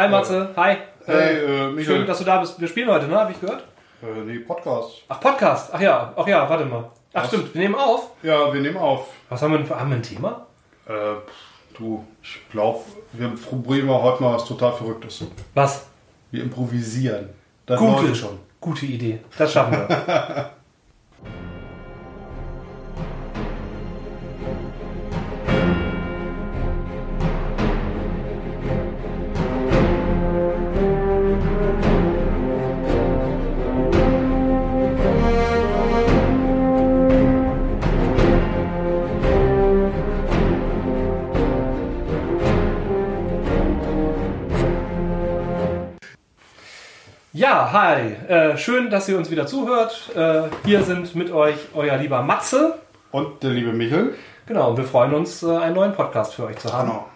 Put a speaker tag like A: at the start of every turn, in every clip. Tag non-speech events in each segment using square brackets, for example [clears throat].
A: Hi Matze, hi.
B: Hey,
A: Äh,
B: äh, Michael.
A: Schön, dass du da bist. Wir spielen heute, ne? Habe ich gehört?
B: Äh, nee, Podcast.
A: Ach, Podcast. Ach ja, ach ja, warte mal. Ach
B: Was?
A: stimmt, wir nehmen auf.
B: Ja, wir nehmen auf.
A: Was haben wir denn für haben wir ein Thema?
B: Äh, du, ich glaube, wir probieren mal heute mal was total Verrücktes.
A: Was?
B: Wir improvisieren. Das
A: Gute,
B: läuft schon.
A: gute Idee. Das schaffen wir. [laughs] ja, hi. Äh, schön, dass ihr uns wieder zuhört. Äh, hier sind mit euch euer lieber Matze.
B: Und der liebe Michel.
A: Genau, und wir freuen uns, äh, einen neuen Podcast für euch zu haben.
B: Hanno.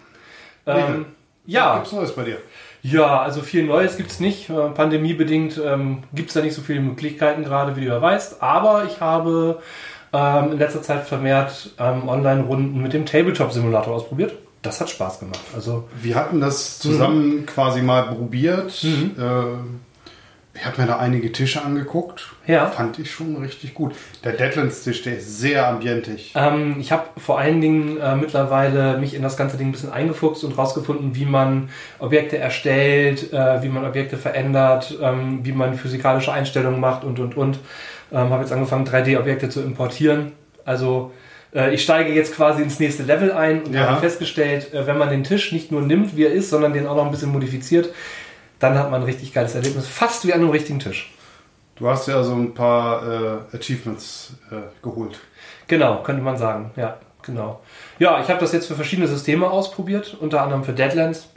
A: Ähm,
B: Was
A: ja,
B: gibt's Neues bei dir?
A: Ja, also viel Neues gibt's nicht. Äh, Pandemiebedingt ähm, gibt's da nicht so viele Möglichkeiten gerade, wie du ja weißt. Aber ich habe ähm, in letzter Zeit vermehrt ähm, Online-Runden mit dem Tabletop-Simulator ausprobiert. Das hat Spaß gemacht. Also
B: Wir hatten das zusammen quasi mal probiert.
A: Mhm.
B: Äh, ich habe mir da einige Tische angeguckt.
A: Ja.
B: Fand ich schon richtig gut. Der Deadlands-Tisch, der ist sehr ambientig.
A: ähm, ich habe vor allen Dingen äh, mittlerweile mich in das ganze Ding ein bisschen eingefuchst und rausgefunden, wie man Objekte erstellt, äh, wie man Objekte verändert, ähm, wie man physikalische Einstellungen macht und und und. Ähm, habe jetzt angefangen, 3D-Objekte zu importieren. Also äh, ich steige jetzt quasi ins nächste Level ein und
B: Ja.
A: habe festgestellt, äh, wenn man den Tisch nicht nur nimmt, wie er ist, sondern den auch noch ein bisschen modifiziert, dann hat man ein richtig geiles Erlebnis. Fast wie an einem richtigen Tisch.
B: Du hast ja so ein paar äh, Achievements äh, geholt.
A: Genau, könnte man sagen. Ja, genau. Ja, ich habe das jetzt für verschiedene Systeme ausprobiert, unter anderem für Deadlands.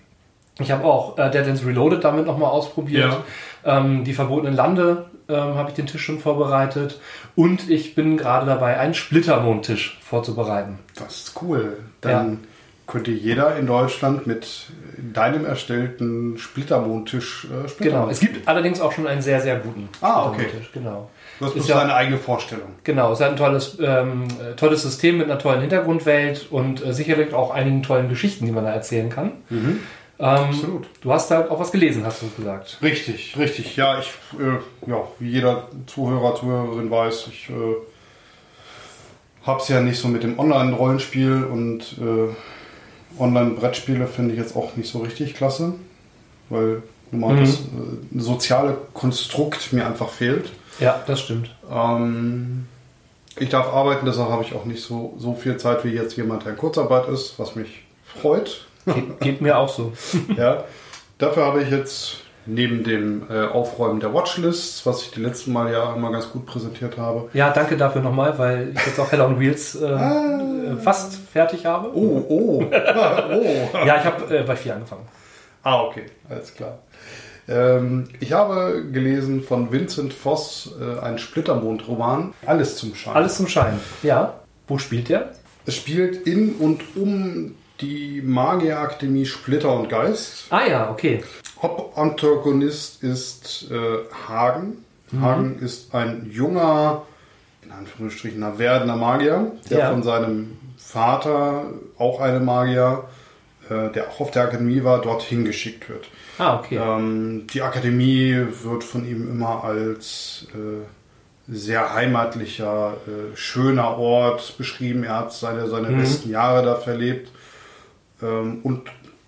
A: Ich habe auch äh, Deadlands Reloaded damit nochmal ausprobiert. Ähm, die verbotenen Lande ähm, habe ich den Tisch schon vorbereitet. Und ich bin gerade dabei, einen Splittermondtisch vorzubereiten.
B: Das ist cool. Dann könnte jeder in Deutschland mit deinem erstellten Splittermondtisch äh, Splitter
A: Genau. Es gibt allerdings auch schon einen sehr, sehr guten
B: Ah, okay.
A: Genau.
B: Du hast
A: ist ja-
B: deine eigene Vorstellung.
A: Genau, es hat ein tolles, ähm, äh, tolles System mit einer tollen Hintergrundwelt und äh, sicherlich auch einigen tollen Geschichten, die man da erzählen kann. Ähm,
B: Absolut.
A: Du hast da auch was gelesen, hast du gesagt.
B: Richtig, richtig. Ja, ich, äh, ja, wie jeder Zuhörer, Zuhörerin weiß, ich äh, hab's ja nicht so mit dem Online-Rollenspiel und äh, Online-Brettspiele finde ich jetzt auch nicht so richtig klasse, weil nun mal
A: Mhm.
B: das äh, soziale Konstrukt mir einfach fehlt.
A: Ja, das stimmt.
B: Ähm, ich darf arbeiten, deshalb habe ich auch nicht so, so viel Zeit wie jetzt jemand, der in Kurzarbeit ist, was mich freut.
A: Geht, geht mir auch so. [laughs]
B: ja. Dafür habe ich jetzt neben dem äh, Aufräumen der Watchlists, was ich die letzten Mal ja immer ganz gut präsentiert habe.
A: Ja, danke dafür nochmal, weil ich jetzt auch Hell on Wheels äh, äh, fast fertig habe.
B: Oh, oh, [laughs] oh.
A: Ja, ich habe äh, bei vier angefangen.
B: Ah, okay, alles klar. Ähm, ich habe gelesen von Vincent Voss äh, einen Splittermond-Roman, Alles zum Schein.
A: Alles zum Schein. Ja. Wo spielt der?
B: Es spielt in und um die Magierakademie Splitter und Geist.
A: Ah ja, okay.
B: Hauptantagonist ist äh, Hagen. Hagen ist ein junger, in Anführungsstrichen, ein werdender Magier, der
A: Ja.
B: von seinem Vater, auch eine Magier, äh, der auch auf der Akademie war, dorthin geschickt wird.
A: Ah, okay.
B: Ähm, die Akademie wird von ihm immer als äh, sehr heimatlicher, äh, schöner Ort beschrieben. Er hat seine, seine besten Jahre da verlebt. Ähm, und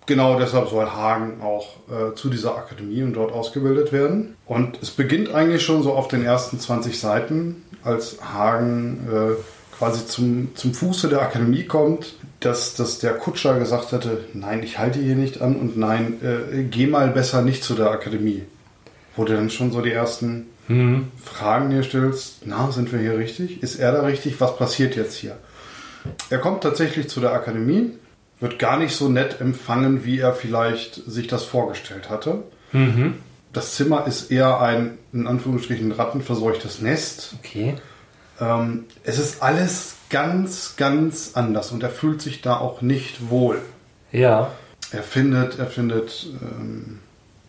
B: genau deshalb soll Hagen auch äh, zu dieser Akademie und dort ausgebildet werden. Und es beginnt eigentlich schon so auf den ersten 20 Seiten, als Hagen äh, quasi zum, zum Fuße der Akademie kommt, dass, dass der Kutscher gesagt hatte, nein, ich halte hier nicht an und nein, äh, geh mal besser nicht zu der Akademie. Wo du dann schon so die ersten
A: Mhm.
B: Fragen dir stellst, na, sind wir hier richtig? Ist er da richtig? Was passiert jetzt hier? Er kommt tatsächlich zu der Akademie, wird gar nicht so nett empfangen, wie er vielleicht sich das vorgestellt hatte.
A: Mhm.
B: Das Zimmer ist eher ein, in Anführungsstrichen, rattenverseuchtes Nest.
A: Okay.
B: Ähm, es ist alles ganz, ganz anders und er fühlt sich da auch nicht wohl.
A: Ja.
B: Er findet, er findet ähm,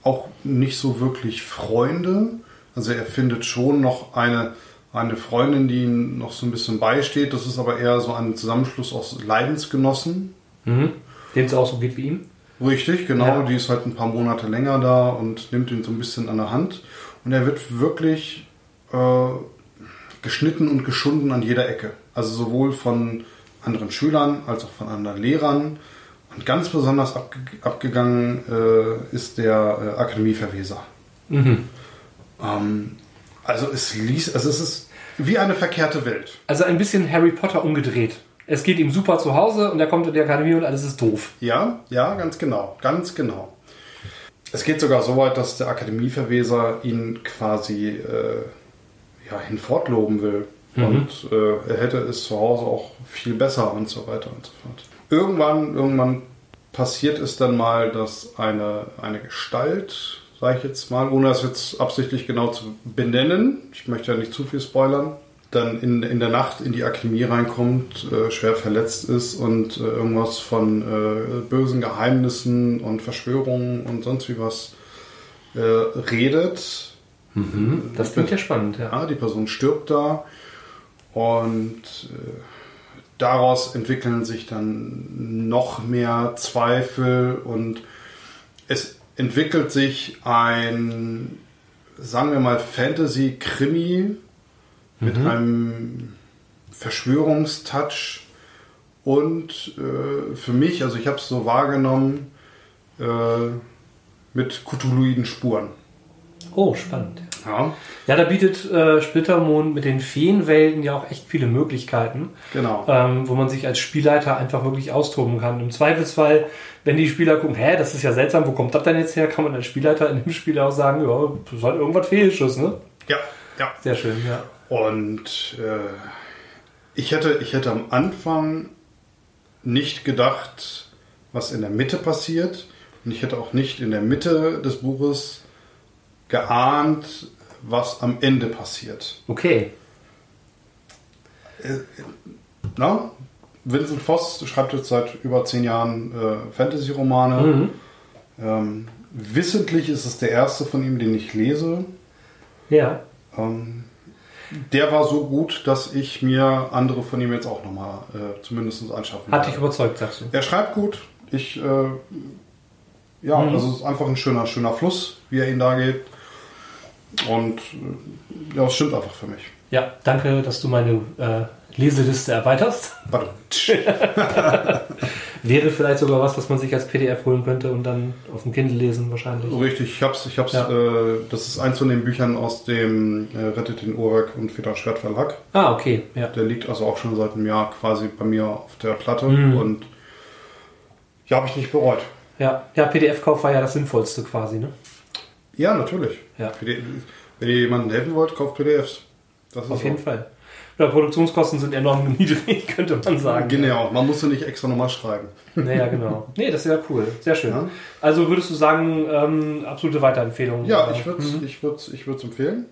B: auch nicht so wirklich Freunde. Also er findet schon noch eine, eine Freundin, die ihm noch so ein bisschen beisteht. Das ist aber eher so ein Zusammenschluss aus Leidensgenossen.
A: Mhm. Dem es auch so geht wie ihm.
B: Richtig, genau.
A: Ja.
B: Die ist halt ein paar Monate länger da und nimmt ihn so ein bisschen an der Hand. Und er wird wirklich äh, geschnitten und geschunden an jeder Ecke. Also sowohl von anderen Schülern als auch von anderen Lehrern. Und ganz besonders abge abgegangen äh, ist der äh, Akademieverweser.
A: Mhm.
B: Ähm, also es liest, also es ist wie eine verkehrte Welt.
A: Also ein bisschen Harry Potter umgedreht. Es geht ihm super zu Hause und er kommt in die Akademie und alles ist doof.
B: Ja, ja, ganz genau, ganz genau. Es geht sogar so weit, dass der Akademieverweser ihn quasi äh, ja, hinfortloben will. Und äh, er hätte es zu Hause auch viel besser und so weiter und so fort. Irgendwann, irgendwann passiert es dann mal, dass eine, eine Gestalt, sage ich jetzt mal, ohne das jetzt absichtlich genau zu benennen, ich möchte ja nicht zu viel spoilern, dann in, in der Nacht in die Akademie reinkommt, äh, schwer verletzt ist und äh, irgendwas von äh, bösen Geheimnissen und Verschwörungen und sonst wie was äh, redet.
A: Das klingt ja spannend, ja.
B: Ja, die Person stirbt da und äh, daraus entwickeln sich dann noch mehr Zweifel und es entwickelt sich ein, sagen wir mal, Fantasy-Krimi mit einem Verschwörungstouch und äh, für mich, also ich habe es so wahrgenommen, äh, mit Cthulhuiden Spuren.
A: Oh, spannend.
B: Ja,
A: Ja, da bietet äh, Splittermond mit den Feenwelten ja auch echt viele Möglichkeiten,
B: genau.
A: ähm, wo man sich als Spielleiter einfach wirklich austoben kann. Im Zweifelsfall, wenn die Spieler gucken, hä, das ist ja seltsam, wo kommt das denn jetzt her, kann man als Spielleiter in dem Spiel auch sagen, ja, das ist halt irgendwas Fehlisches, ne?
B: Ja, ja.
A: Sehr schön, ja.
B: Und äh, ich, hätte, ich hätte am Anfang nicht gedacht, was in der Mitte passiert. Und ich hätte auch nicht in der Mitte des Buches geahnt, was am Ende passiert.
A: Okay.
B: Na? Vincent Voss schreibt jetzt seit über zehn Jahren äh, Fantasy-Romane.
A: Mhm.
B: Ähm, wissentlich ist es der erste von ihm, den ich lese.
A: Ja.
B: Ähm, der war so gut, dass ich mir andere von ihm jetzt auch nochmal äh, zumindest anschaffen
A: Hat dich überzeugt, sagst du.
B: Er schreibt gut. Ich, äh, ja,
A: Mhm.
B: also es ist einfach ein schöner, schöner Fluss, wie er ihn da geht. Und äh, ja, es stimmt einfach für mich.
A: Ja, danke, dass du meine äh, Leseliste erweiterst.
B: Warte. [laughs]
A: Wäre vielleicht sogar was, was man sich als PDF holen könnte und dann auf dem Kindle lesen wahrscheinlich.
B: Richtig, ich hab's, ich hab's,
A: Ja.
B: äh, das ist eins von den Büchern aus dem äh, Rettet den Uhrwerk und Feder Schwert Verlag.
A: Ah, okay, ja.
B: Der liegt also auch schon seit einem Jahr quasi bei mir auf der Platte
A: Mhm.
B: und ja, habe ich nicht bereut.
A: Ja, ja PDF-Kauf war ja das Sinnvollste quasi, ne?
B: Ja, natürlich.
A: Ja.
B: Wenn ihr jemandem helfen wollt, kauft PDFs. Das ist
A: Auf
B: so.
A: jeden Fall. Ja, Produktionskosten sind enorm [laughs] niedrig, könnte man sagen.
B: Genau, man muss sie nicht extra nochmal schreiben.
A: Naja, genau. [laughs] Nee, das ist ja cool. Sehr schön.
B: Ja.
A: Also würdest du sagen, ähm, absolute Weiterempfehlung?
B: Ja,
A: Äh,
B: ich würde es
A: mhm.
B: ich würd's, ich würd's empfehlen.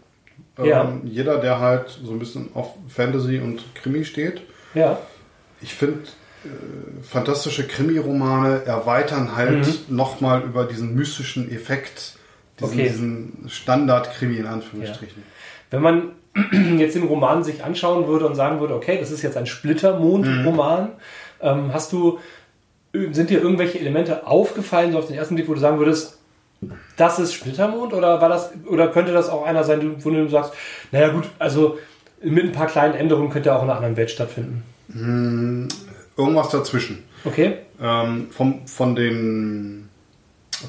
A: Ja.
B: Ähm, jeder, der halt so ein bisschen auf Fantasy und Krimi steht.
A: Ja,
B: Ich finde, äh, fantastische Krimi-Romane erweitern halt nochmal über diesen mystischen Effekt, diesen,
A: Okay.
B: diesen Standard-Krimi in Anführungsstrichen.
A: wenn man [clears throat] jetzt den Roman sich anschauen würde und sagen würde, okay, das ist jetzt ein Splittermond-Roman, ähm, hast du, sind dir irgendwelche Elemente aufgefallen, so auf den ersten Blick, wo du sagen würdest, das ist Splittermond oder war das, oder könnte das auch einer sein, wo du sagst, naja gut, also mit ein paar kleinen Änderungen könnte er auch in einer anderen Welt stattfinden.
B: Irgendwas dazwischen.
A: Okay?
B: Ähm, vom, von den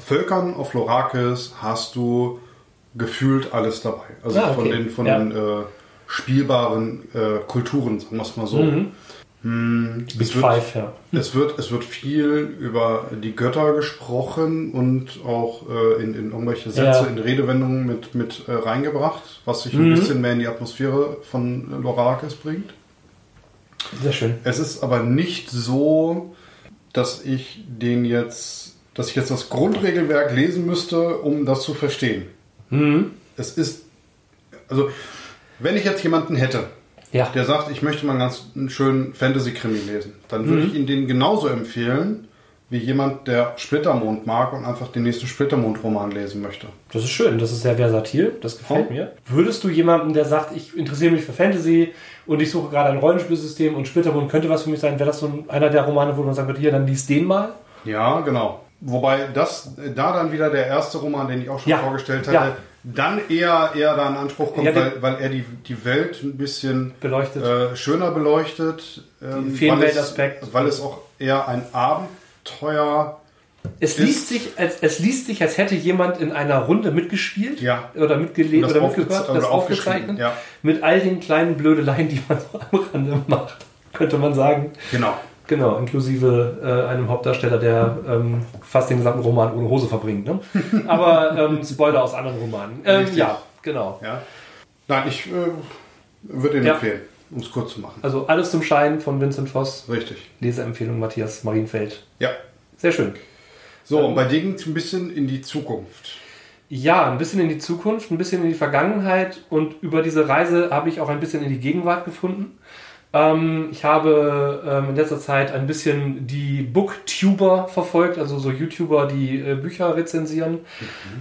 B: Völkern auf Lorakis hast du gefühlt alles dabei. Also
A: Ah, okay.
B: von den, von
A: Ja.
B: den äh, spielbaren äh, Kulturen, sagen wir es mal so.
A: Mhm.
B: Hm, es, wird,
A: Five, ja.
B: es, wird, es wird viel über die Götter gesprochen und auch äh, in, in irgendwelche Sätze,
A: Ja.
B: in Redewendungen mit, mit äh, reingebracht, was sich
A: Mhm.
B: ein bisschen mehr in die Atmosphäre von Lorakis bringt.
A: Sehr schön.
B: Es ist aber nicht so, dass ich den jetzt, dass ich jetzt das Grundregelwerk lesen müsste, um das zu verstehen.
A: Mhm.
B: Es ist, also, wenn ich jetzt jemanden hätte,
A: Ja.
B: der sagt, ich möchte mal einen ganz schönen Fantasy-Krimi lesen, dann würde ich ihn den genauso empfehlen, wie jemand, der Splittermond mag und einfach den nächsten Splittermond-Roman lesen möchte.
A: Das ist schön, das ist sehr versatil, das gefällt
B: Oh.
A: mir. Würdest du jemanden, der sagt, ich interessiere mich für Fantasy und ich suche gerade ein Rollenspielsystem und Splittermond könnte was für mich sein, wäre das so ein- einer der Romane, wo man sagen würde, hier, dann liest den mal?
B: Ja, genau. Wobei das da dann wieder der erste Roman, den ich auch schon
A: Ja.
B: vorgestellt hatte,
A: Ja.
B: dann eher, eher da in Anspruch kommt,
A: Ja,
B: weil, weil er die, die Welt ein bisschen
A: Beleuchtet.
B: äh, schöner beleuchtet. Ähm,
A: Den
B: weil, es,
A: Feenweltaspekt.
B: weil es auch eher ein Abenteuer
A: Es liest, sich, als, es liest sich, als hätte jemand in einer Runde mitgespielt
B: Ja.
A: oder mitgelebt
B: das
A: oder mitgehört,
B: oder
A: das aufgezeichnet, mit all den kleinen Blödeleien, die man so [laughs] am Rande macht, könnte man sagen.
B: Genau.
A: Genau, inklusive äh, einem Hauptdarsteller, der ähm, fast den gesamten Roman ohne Hose verbringt. Ne? [laughs] Aber ähm, Spoiler aus anderen Romanen. Ähm, ja, genau.
B: Ja. Nein, ich äh, würde ihn
A: Ja.
B: empfehlen, um es kurz zu machen.
A: Also alles zum Schein von Vincent Voss.
B: Richtig.
A: Leseempfehlung Matthias Marienfeld.
B: Ja.
A: Sehr schön.
B: So, und bei dir ging es ein bisschen in die Zukunft.
A: Ja, ein bisschen in die Zukunft, ein bisschen in die Vergangenheit und über diese Reise habe ich auch ein bisschen in die Gegenwart gefunden. Ähm, ich habe ähm, in letzter Zeit ein bisschen die Booktuber verfolgt, also so YouTuber, die äh, Bücher rezensieren.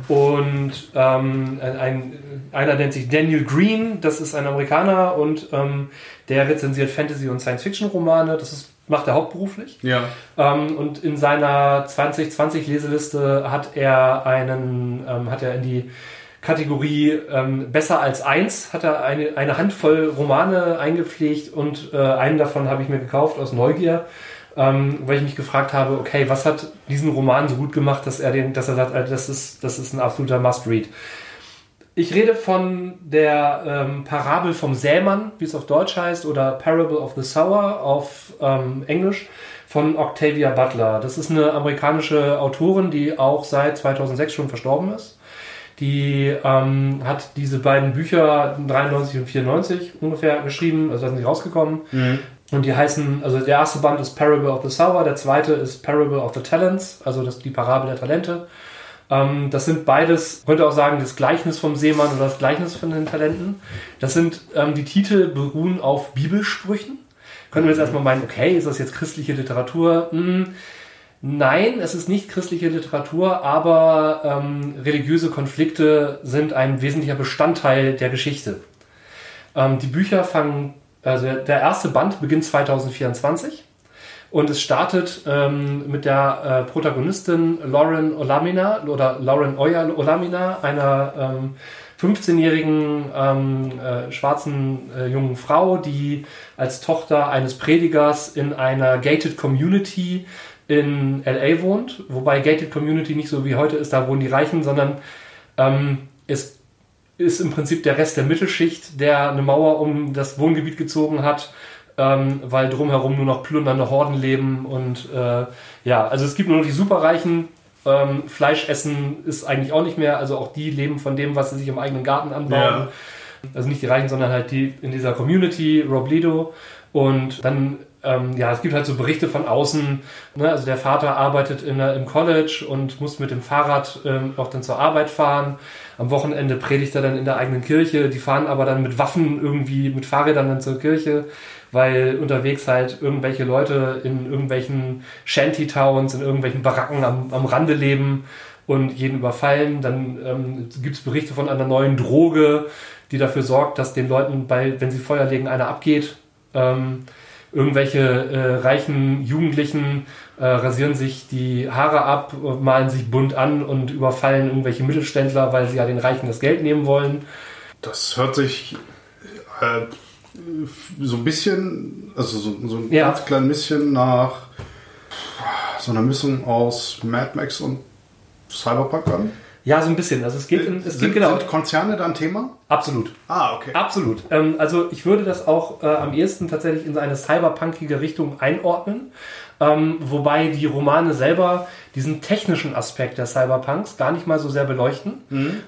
A: Und ähm, ein, ein, einer nennt sich Daniel Green, das ist ein Amerikaner und ähm, der rezensiert Fantasy- und Science-Fiction-Romane. Das ist, macht er hauptberuflich.
B: Ja.
A: Ähm, und in seiner 2020-Leseliste hat er einen, ähm, hat er in die Kategorie ähm, besser als eins, hat er eine, eine Handvoll Romane eingepflegt und äh, einen davon habe ich mir gekauft aus Neugier, ähm, weil ich mich gefragt habe, okay, was hat diesen Roman so gut gemacht, dass er den, dass er sagt, äh, das ist, das ist ein absoluter Must-Read. Ich rede von der ähm, Parabel vom Sämann, wie es auf Deutsch heißt, oder Parable of the Sower auf ähm, Englisch von Octavia Butler. Das ist eine amerikanische Autorin, die auch seit 2006 schon verstorben ist. Die ähm, hat diese beiden Bücher 93 und 94 ungefähr geschrieben, also sind sie rausgekommen. Und die heißen, also der erste Band ist Parable of the Sower, der zweite ist Parable of the Talents, also das, die Parabel der Talente. Ähm, das sind beides, könnte auch sagen, das Gleichnis vom Seemann oder das Gleichnis von den Talenten. Das sind, ähm, die Titel beruhen auf Bibelsprüchen. Können wir jetzt erstmal meinen, okay, ist das jetzt christliche Literatur? Hm, Nein, es ist nicht christliche Literatur, aber ähm, religiöse Konflikte sind ein wesentlicher Bestandteil der Geschichte. Ähm, die Bücher fangen, also der erste Band beginnt 2024 und es startet ähm, mit der äh, Protagonistin Lauren Olamina oder Lauren Oya Olamina, einer ähm, 15-jährigen ähm, äh, schwarzen äh, jungen Frau, die als Tochter eines Predigers in einer gated Community in LA wohnt, wobei gated Community nicht so wie heute ist, da wohnen die Reichen, sondern ähm, es ist im Prinzip der Rest der Mittelschicht, der eine Mauer um das Wohngebiet gezogen hat, ähm, weil drumherum nur noch plündernde Horden leben und äh, ja, also es gibt nur noch die Superreichen. Ähm, Fleisch essen ist eigentlich auch nicht mehr, also auch die leben von dem, was sie sich im eigenen Garten anbauen.
B: Ja.
A: Also nicht die Reichen, sondern halt die in dieser Community, Robledo. Und dann, ähm, ja, es gibt halt so Berichte von außen. Ne? Also der Vater arbeitet in der, im College und muss mit dem Fahrrad ähm, auch dann zur Arbeit fahren. Am Wochenende predigt er dann in der eigenen Kirche. Die fahren aber dann mit Waffen irgendwie, mit Fahrrädern dann zur Kirche, weil unterwegs halt irgendwelche Leute in irgendwelchen Shantytowns, in irgendwelchen Baracken am, am Rande leben und jeden überfallen. Dann ähm, gibt es Berichte von einer neuen Droge, die dafür sorgt, dass den Leuten, bei, wenn sie Feuer legen, einer abgeht. Ähm, irgendwelche äh, reichen Jugendlichen äh, rasieren sich die Haare ab, malen sich bunt an und überfallen irgendwelche Mittelständler, weil sie ja den Reichen das Geld nehmen wollen.
B: Das hört sich äh, so ein bisschen, also so, so ein
A: Ja.
B: ganz klein bisschen nach so einer Mischung aus Mad Max und Cyberpunk an.
A: Ja, so ein bisschen. Also es geht, in, es geht
B: sind,
A: genau.
B: sind Konzerne da ein Thema?
A: Absolut.
B: Ah, okay.
A: Absolut. Ähm, also ich würde das auch äh, am ehesten tatsächlich in eine cyberpunkige Richtung einordnen. Ähm, wobei die Romane selber diesen technischen Aspekt der Cyberpunks gar nicht mal so sehr beleuchten,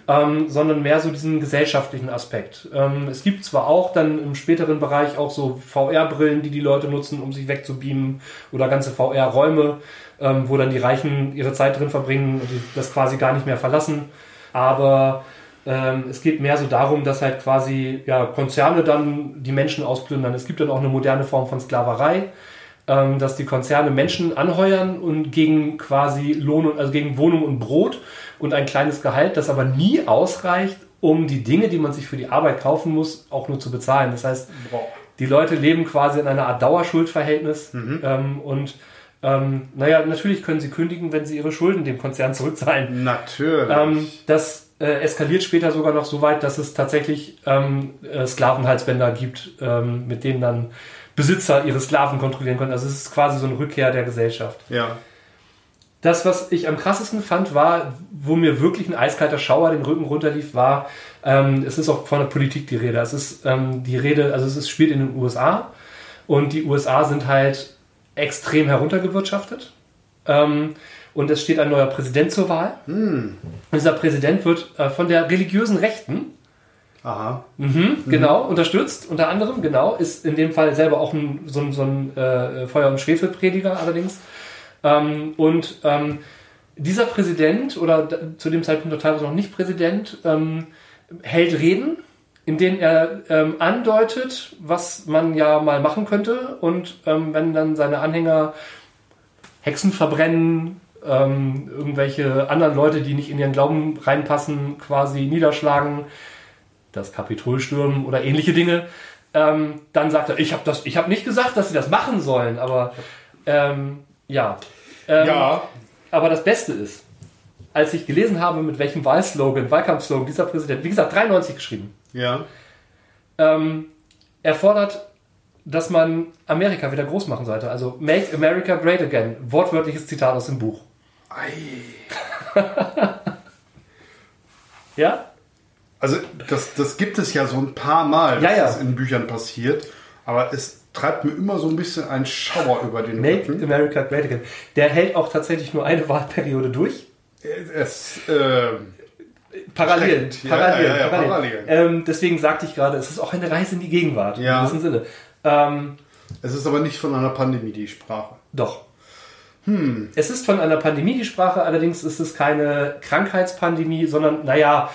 A: ähm, sondern mehr so diesen gesellschaftlichen Aspekt. Ähm, es gibt zwar auch dann im späteren Bereich auch so VR-Brillen, die die Leute nutzen, um sich wegzubeamen oder ganze VR-Räume, ähm, wo dann die Reichen ihre Zeit drin verbringen und das quasi gar nicht mehr verlassen. Aber ähm, es geht mehr so darum, dass halt quasi ja, Konzerne dann die Menschen ausplündern. Es gibt dann auch eine moderne Form von Sklaverei, ähm, dass die Konzerne Menschen anheuern und gegen quasi Lohn und also gegen Wohnung und Brot und ein kleines Gehalt, das aber nie ausreicht, um die Dinge, die man sich für die Arbeit kaufen muss, auch nur zu bezahlen. Das heißt,
B: Boah.
A: die Leute leben quasi in einer Art Dauerschuldverhältnis ähm, und ähm, naja, natürlich können sie kündigen, wenn sie ihre Schulden dem Konzern zurückzahlen.
B: Natürlich.
A: Ähm, das äh, eskaliert später sogar noch so weit, dass es tatsächlich ähm, äh, Sklavenhalsbänder gibt, ähm, mit denen dann Besitzer ihre Sklaven kontrollieren können. Also es ist quasi so eine Rückkehr der Gesellschaft.
B: ja.
A: Das, was ich am krassesten fand, war, wo mir wirklich ein eiskalter Schauer den Rücken runterlief, war, ähm, es ist auch von der Politik die Rede. Es ist ähm, die Rede, also es ist, spielt in den USA und die USA sind halt extrem heruntergewirtschaftet. Ähm, und es steht ein neuer Präsident zur Wahl. Und dieser Präsident wird äh, von der religiösen Rechten
B: Aha.
A: Mhm, genau, unterstützt, unter anderem, genau, ist in dem Fall selber auch ein, so ein, so ein äh, Feuer- und Schwefelprediger allerdings. Ähm, und ähm, dieser Präsident, oder zu dem Zeitpunkt teilweise noch nicht Präsident, ähm, hält Reden, in denen er ähm, andeutet, was man ja mal machen könnte. Und ähm, wenn dann seine Anhänger Hexen verbrennen, ähm, irgendwelche anderen Leute, die nicht in ihren Glauben reinpassen, quasi niederschlagen, das Kapitol stürmen oder ähnliche Dinge, ähm, dann sagt er, ich habe das, ich habe nicht gesagt, dass sie das machen sollen, aber ähm, ja. Ähm,
B: Ja.
A: Aber das Beste ist, als ich gelesen habe, mit welchem Wahlslogan, Wahlkampfslogan dieser Präsident, wie gesagt, 93 geschrieben,
B: Ja.
A: ähm, er fordert, dass man Amerika wieder groß machen sollte. Also Make America Great Again. Wortwörtliches Zitat aus dem Buch.
B: Ei. [laughs]
A: Ja?
B: Also das, das gibt es ja so ein paar Mal, dass
A: Ja,
B: das in Büchern passiert. Aber es treibt mir immer so ein bisschen einen Schauer über den
A: Make
B: Rücken.
A: America Great Again. Der hält auch tatsächlich nur eine Wahlperiode durch.
B: Es, äh,
A: Parallel.
B: Ja,
A: Parallel.
B: ja, ja,
A: parallel.
B: parallel.
A: Ähm, deswegen sagte ich gerade, es ist auch eine Reise in die Gegenwart.
B: Ja.
A: In diesem Sinne. Ähm,
B: es ist aber nicht von einer Pandemie die Sprache.
A: Doch. Es ist von einer Pandemie die Sprache, allerdings ist es keine Krankheitspandemie, sondern, naja,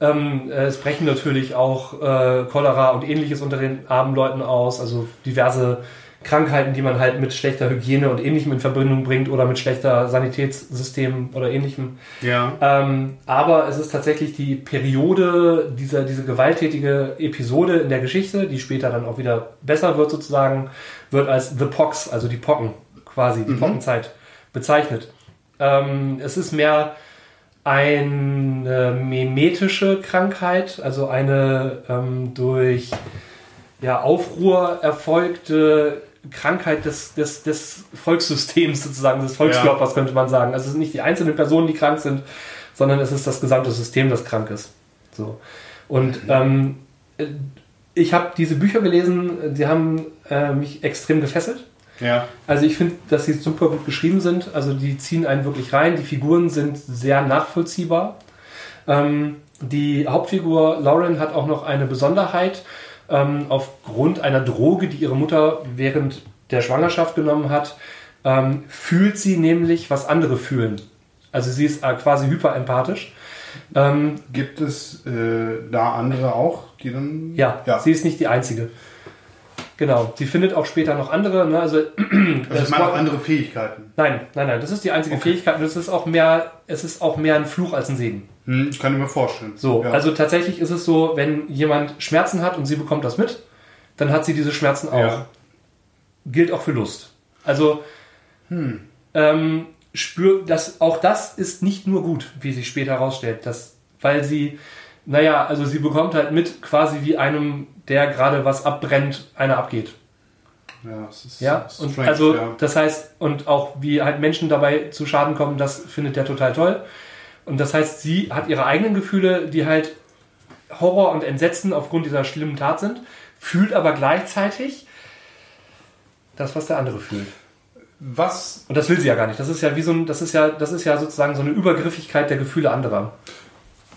A: ähm, äh, es brechen natürlich auch äh, Cholera und ähnliches unter den armen Leuten aus, also diverse Krankheiten, die man halt mit schlechter Hygiene und ähnlichem in Verbindung bringt oder mit schlechter Sanitätssystemen oder ähnlichem.
B: Ja.
A: Ähm, aber es ist tatsächlich die Periode, dieser, diese gewalttätige Episode in der Geschichte, die später dann auch wieder besser wird sozusagen, wird als The Pox, also die Pocken quasi, die Pockenzeit bezeichnet. Ähm, es ist mehr eine mimetische Krankheit, also eine ähm, durch ja, Aufruhr erfolgte Krankheit des, des, des Volkssystems sozusagen, des Volkskörpers könnte man sagen. Also es sind nicht die einzelnen Personen, die krank sind, sondern es ist das gesamte System, das krank ist. So. Und ähm, äh, ich habe diese Bücher gelesen, die haben äh, mich extrem gefesselt.
B: Ja.
A: Also ich finde, dass sie super gut geschrieben sind. Also die ziehen einen wirklich rein. Die Figuren sind sehr nachvollziehbar. Ähm, die Hauptfigur Lauren hat auch noch eine Besonderheit. Ähm, aufgrund einer Droge, die ihre Mutter während der Schwangerschaft genommen hat, ähm, fühlt sie nämlich, was andere fühlen. Also sie ist äh, quasi hyperempathisch. Ähm,
B: Gibt es äh, da andere auch, die dann.
A: ja,
B: ja.
A: sie ist nicht die Einzige. Genau, sie findet auch später noch andere. Ne? Also, [clears throat]
B: also ich meine auch andere Fähigkeiten.
A: Nein, nein, nein, das ist die einzige Fähigkeit und es ist auch mehr, es ist auch mehr ein Fluch als ein Segen.
B: Hm, ich kann ich mir vorstellen.
A: So,
B: ja.
A: also tatsächlich ist es so, wenn jemand Schmerzen hat und sie bekommt das mit, dann hat sie diese Schmerzen auch.
B: Ja.
A: Gilt auch für Lust. Also ähm, spür, das, auch das ist nicht nur gut, wie sich später herausstellt, dass, weil sie, naja, also sie bekommt halt mit, quasi wie einem, der gerade was abbrennt, einer abgeht.
B: Ja, es ist
A: Ja,
B: ist
A: und
B: strange,
A: also
B: ja.
A: das heißt, und auch wie halt Menschen dabei zu Schaden kommen, das findet der total toll. Und das heißt, sie hat ihre eigenen Gefühle, die halt Horror und Entsetzen aufgrund dieser schlimmen Tat sind, fühlt aber gleichzeitig das, was der andere fühlt.
B: Was
A: Und das will sie ja gar nicht. Das ist ja wie so ein, das ist ja, das ist ja sozusagen so eine Übergriffigkeit der Gefühle anderer.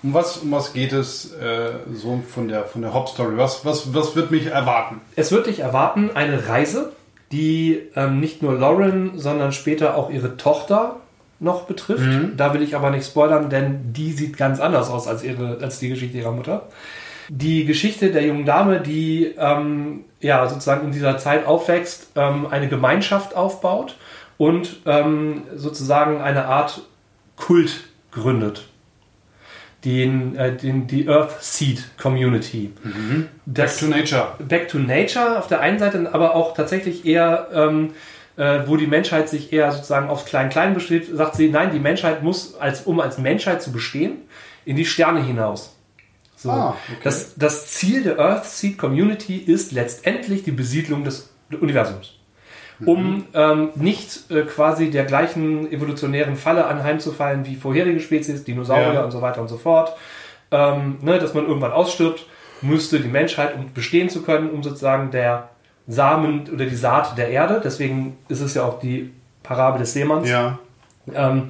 B: Um was, um was geht es äh, so von der, von der Hauptstory? Was, was, was wird mich erwarten?
A: Es wird dich erwarten eine Reise, die ähm, nicht nur Lauren, sondern später auch ihre Tochter noch betrifft. Da will ich aber nicht spoilern, denn die sieht ganz anders aus als, ihre, als die Geschichte ihrer Mutter. Die Geschichte der jungen Dame, die ähm, ja sozusagen in dieser Zeit aufwächst, ähm, eine Gemeinschaft aufbaut und ähm, sozusagen eine Art Kult gründet. Den, äh, den, die Earth Seed Community.
B: Back to Nature.
A: Back to Nature auf der einen Seite, aber auch tatsächlich eher ähm, äh, wo die Menschheit sich eher sozusagen aufs Klein-Klein besteht, sagt sie, nein, die Menschheit muss, als, um als Menschheit zu bestehen, in die Sterne hinaus. So.
B: Ah, okay.
A: das, das Ziel der Earthseed Community ist letztendlich die Besiedlung des Universums. Um ähm, nicht äh, quasi der gleichen evolutionären Falle anheimzufallen wie vorherige Spezies, Dinosaurier
B: Ja.
A: und so weiter und so fort, ähm, ne, dass man irgendwann ausstirbt, müsste die Menschheit, um bestehen zu können, um sozusagen der Samen oder die Saat der Erde, deswegen ist es ja auch die Parabel des Seemanns,
B: Ja.
A: ähm,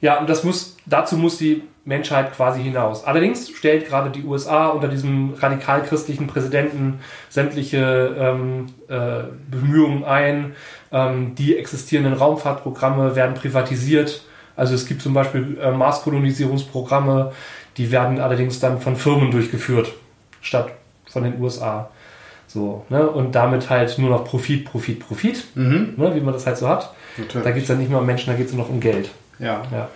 A: ja, und das muss, dazu muss die Menschheit quasi hinaus. Allerdings stellt gerade die USA unter diesem radikal-christlichen Präsidenten sämtliche ähm, äh, Bemühungen ein. Ähm, die existierenden Raumfahrtprogramme werden privatisiert. Also es gibt zum Beispiel äh, Marskolonisierungsprogramme, die werden allerdings dann von Firmen durchgeführt, statt von den USA. So, ne? Und damit halt nur noch Profit, Profit, Profit,
B: Mhm.
A: ne? wie man das halt so hat.
B: Natürlich.
A: Da geht es dann nicht mehr um Menschen, da geht es nur noch um Geld.
B: Ja.
A: Ja.